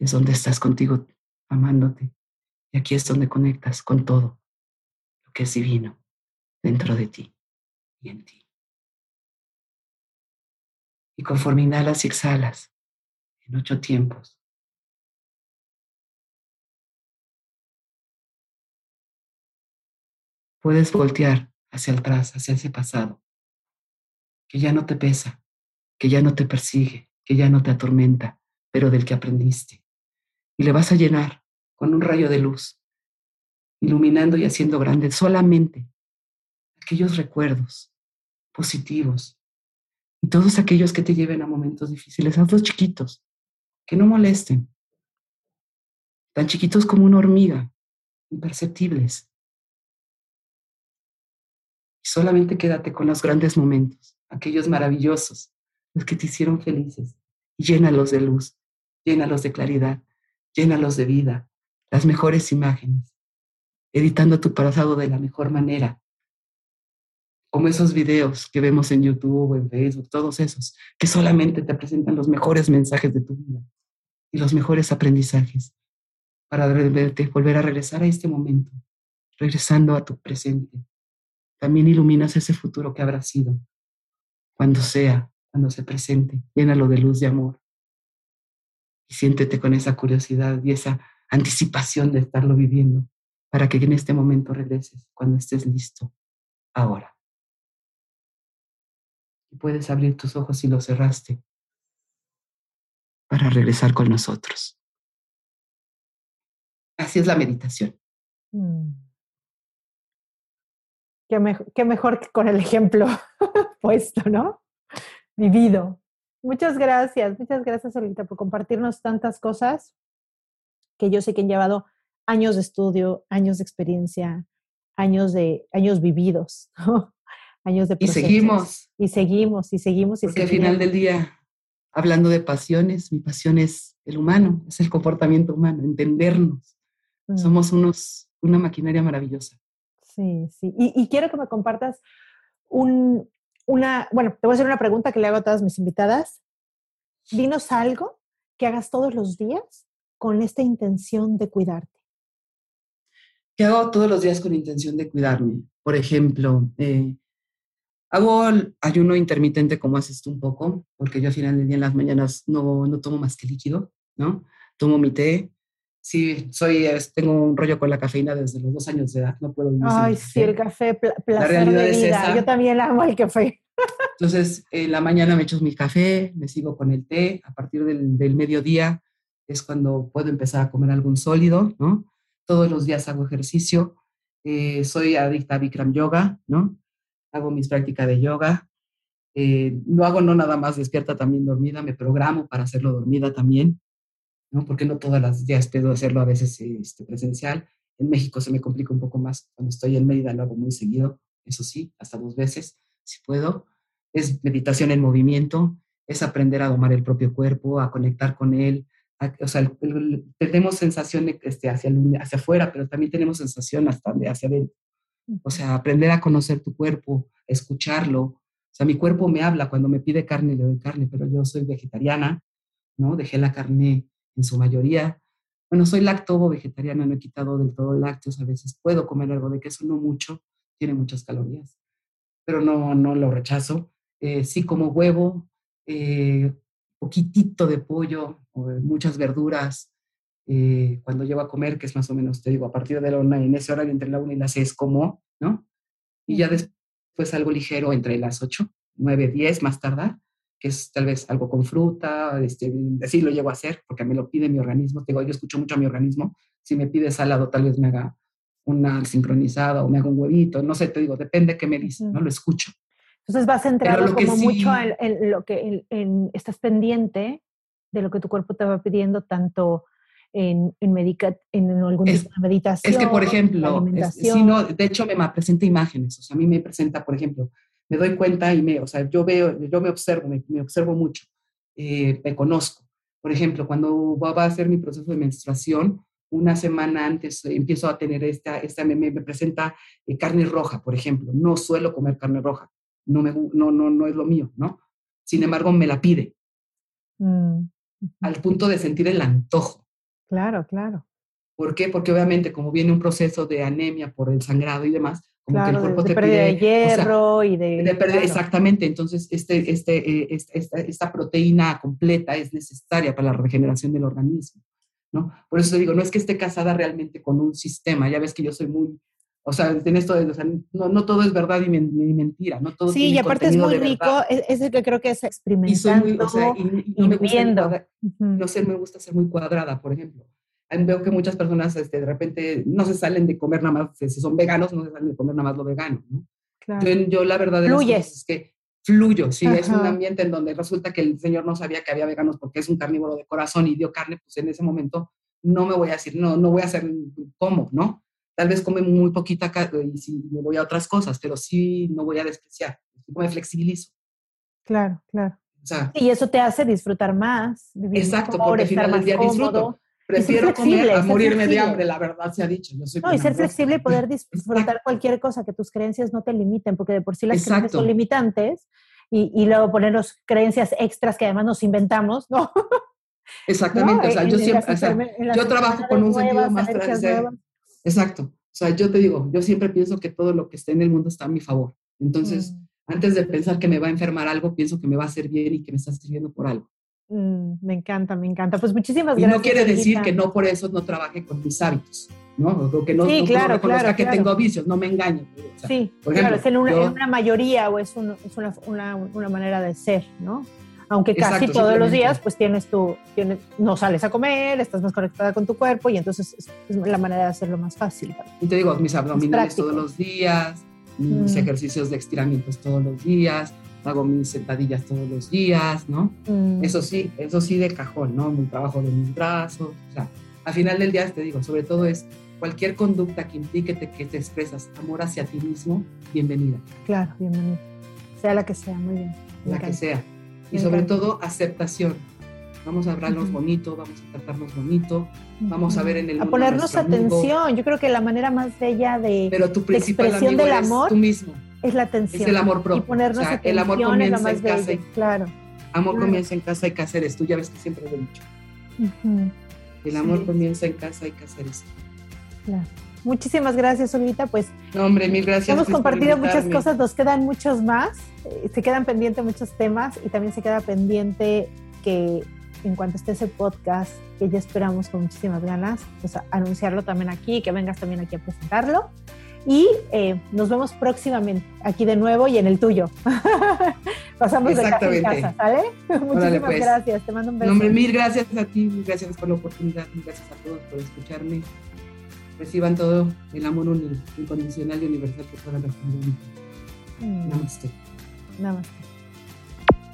es donde estás contigo amándote. Y aquí es donde conectas con todo lo que es divino dentro de ti y en ti. Y conforme inhalas y exhalas en ocho tiempos, puedes voltear hacia atrás, hacia ese pasado, que ya no te pesa, que ya no te persigue, que ya no te atormenta, pero del que aprendiste. Y le vas a llenar con un rayo de luz, iluminando y haciendo grande solamente aquellos recuerdos positivos y todos aquellos que te lleven a momentos difíciles, hazlos chiquitos, que no molesten, tan chiquitos como una hormiga, imperceptibles, Solamente quédate con los grandes momentos, aquellos maravillosos, los que te hicieron felices, y llénalos de luz, llénalos de claridad, llénalos de vida, las mejores imágenes, editando tu pasado de la mejor manera, como esos videos que vemos en YouTube en Facebook, todos esos, que solamente te presentan los mejores mensajes de tu vida y los mejores aprendizajes para volver a regresar a este momento, regresando a tu presente, también iluminas ese futuro que habrá sido, cuando sea, cuando se presente, llénalo de luz y amor. Y siéntete con esa curiosidad y esa anticipación de estarlo viviendo, para que en este momento regreses, cuando estés listo, ahora. Y puedes abrir tus ojos si los cerraste, para regresar con nosotros. Así es la meditación. Mm. Qué, mejor que con el ejemplo puesto, ¿no? Vivido. Muchas gracias, muchas gracias, Olita, por compartirnos tantas cosas que yo sé que han llevado años de estudio, años de experiencia, años de años vividos, años de Y seguimos. Y seguimos, y seguimos. Y Porque al final del día, hablando de pasiones, mi pasión es el humano, es el comportamiento humano, entendernos. Mm. Somos unos, una maquinaria maravillosa. Sí, sí. Y, quiero que me compartas un, una, bueno, te voy a hacer una pregunta que le hago a todas mis invitadas. Dinos algo que hagas todos los días con esta intención de cuidarte. ¿Qué hago todos los días con intención de cuidarme? Por ejemplo, eh, hago ayuno intermitente como haces tú un poco, porque yo al final del día en las mañanas no, no tomo más que líquido, ¿no? Tomo mi té, sí, soy, tengo un rollo con la cafeína desde los dos años de edad, no puedo vivir Ay, sí, el café, placer de vida. Yo también amo el café. Entonces, en la mañana me echo mi café, me sigo con el té, a partir del, del mediodía es cuando puedo empezar a comer algún sólido, ¿no? Todos los días hago ejercicio, eh, soy adicta a Bikram Yoga, ¿no? Hago mis prácticas de yoga, eh, lo hago no nada más despierta, también dormida, me programo para hacerlo dormida también, ¿no? Porque no todas las días puedo hacerlo a veces este, presencial. En México se me complica un poco más. Cuando estoy en Mérida lo hago muy seguido, eso sí, hasta dos veces, si puedo. Es meditación en movimiento, es aprender a domar el propio cuerpo, a conectar con él. o sea, tenemos sensación este, hacia, hacia afuera, pero también tenemos sensación hasta hacia adentro. O sea, aprender a conocer tu cuerpo, escucharlo. O sea, mi cuerpo me habla, cuando me pide carne le doy carne, pero yo soy vegetariana, ¿no? Dejé la carne en su mayoría. Bueno, soy lacto vegetariana, no he quitado del todo lácteos, a veces puedo comer algo de queso, no mucho, tiene muchas calorías, pero no, no lo rechazo. Eh, sí como huevo, eh, poquitito de pollo, muchas verduras, eh, cuando llego a comer, que es más o menos, te digo, a partir de la una, en ese horario entre la una y las seis como, ¿no? Y ya después algo ligero entre las ocho, nueve, diez, más tardar, que es tal vez algo con fruta, este, así lo llego a hacer, porque me lo pide mi organismo, te digo, yo escucho mucho a mi organismo, si me pide salado, tal vez me haga una sincronizada o me haga un huevito, no sé, te digo, depende qué me dice, ¿no? Lo escucho. Entonces vas centrado como mucho en, lo que en, estás pendiente de lo que tu cuerpo te va pidiendo, tanto en, en, medica, en algún tipo de meditación. Es que, por ejemplo, si no, de hecho me presenta imágenes, o sea, a mí me presenta, por ejemplo, me doy cuenta y me, o sea, yo veo, yo me observo, me, observo mucho, eh, me conozco. Por ejemplo, cuando va a hacer mi proceso de menstruación, una semana antes empiezo a tener esta, esta me, me presenta eh, carne roja, por ejemplo. No suelo comer carne roja no, me, no, no, no es lo mío, ¿no? Sin embargo, me la pide. Mm, al punto de sentir el antojo. Claro, claro. ¿Por qué? Porque obviamente como viene un proceso de anemia por el sangrado y demás, como que el cuerpo de, te pérdida de hierro y de... de Exactamente, entonces este, este, eh, esta, esta, proteína completa es necesaria para la regeneración del organismo, ¿no? Por eso digo, no es que esté casada realmente con un sistema, ya ves que yo soy muy o sea, en esto, o sea, no, no, todo es verdad ni, mentira, no todo Sí, y aparte es muy rico, es, el que creo que es experimentando y, soy muy, y, no viendo. No sé, me gusta ser muy cuadrada, por ejemplo. Veo que muchas personas este, de repente no se salen de comer nada más, si son veganos, no se salen de comer nada más lo vegano, ¿no? Claro. Yo, la verdad es que fluyo, si es un ambiente en donde resulta que el señor no sabía que había veganos porque es un carnívoro de corazón y dio carne, pues en ese momento no me voy a decir, no, no voy a hacer cómo, ¿no? Tal vez come muy poquita y si me voy a otras cosas, pero sí no voy a despreciar, me flexibilizo. Claro, claro. y eso te hace disfrutar más. Exacto, porque al final del día disfruto. Prefiero comer a morirme de hambre, la verdad se ha dicho. Yo soy no, y ser flexible y poder disfrutar cualquier cosa, que tus creencias no te limiten, porque de por sí las creencias son limitantes, y, y luego ponernos creencias extras que además nos inventamos, ¿no? Exactamente, o sea, yo siempre, o sea, yo trabajo con un sentido más tradicional Exacto. O sea, yo te digo, yo siempre pienso que todo lo que está en el mundo está a mi favor. Entonces, mm. antes de pensar que me va a enfermar algo, pienso que me va a hacer bien y que me está sirviendo por algo. Mm, me encanta, me encanta. Pues muchísimas y gracias. no quiere decir que no por eso no trabaje con mis hábitos, ¿no? O que no, sí, claro, claro, que tengo vicios, no me engaño. sí, por ejemplo, claro, es en una, una, mayoría o es, es una, una, una manera de ser, ¿no? aunque casi todos los días pues tienes tu, tienes, no sales a comer, estás más conectada con tu cuerpo y entonces es, la manera de hacerlo más fácil. Y te digo, mis abdominales todos los días, mis mm. ejercicios de estiramientos todos los días, hago mis sentadillas todos los días, ¿no? Mm. Eso sí, eso sí de cajón, ¿no? Mi trabajo de mis brazos, o sea, al final del día te digo, sobre todo es cualquier conducta que implique que te expresas amor hacia ti mismo, bienvenida. Claro, bienvenida. Sea la que sea, muy bien. La que sea y sobre todo aceptación. Vamos a hablarnos bonito, vamos a tratarnos bonito, vamos a ver en el A ponernos atención. Yo creo que la manera más bella de, Pero tu principal expresión del amor tú mismo. Es la atención. Es el amor propio. Y ponernos atención el amor comienza más en casa. Y, claro. Amor comienza en casa y caseres. Tú ya ves que siempre lo he dicho. El amor comienza en casa y caseres. Claro. Muchísimas gracias, Olivita. Pues, no, hombre, mil gracias. Hemos compartido muchas cosas, nos quedan muchos más. Eh, se quedan pendientes muchos temas y también se queda pendiente que en cuanto esté ese podcast, que ya esperamos con muchísimas ganas, pues anunciarlo también aquí, que vengas también aquí a presentarlo. Y eh, nos vemos próximamente aquí de nuevo y en el tuyo. Pasamos de casa en casa, ¿sale? Muchísimas pues. gracias, te mando un beso. hombre, mil gracias a ti, gracias por la oportunidad, gracias a todos por escucharme. Reciban todo el amor incondicional y universal que puedan recibir. Mm. Namaste. Namaste.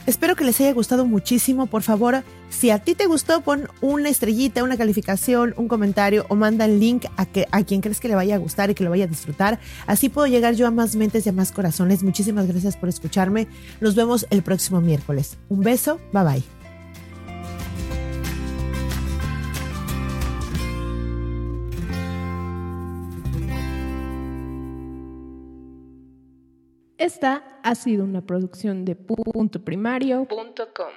Espero que les haya gustado muchísimo. Por favor, si a ti te gustó, pon una estrellita, una calificación, un comentario o manda el link a, que, a quien crees que le vaya a gustar y que lo vaya a disfrutar. Así puedo llegar yo a más mentes y a más corazones. Muchísimas gracias por escucharme. Nos vemos el próximo miércoles. Un beso. Bye bye. Esta ha sido una producción de puntoprimario.com.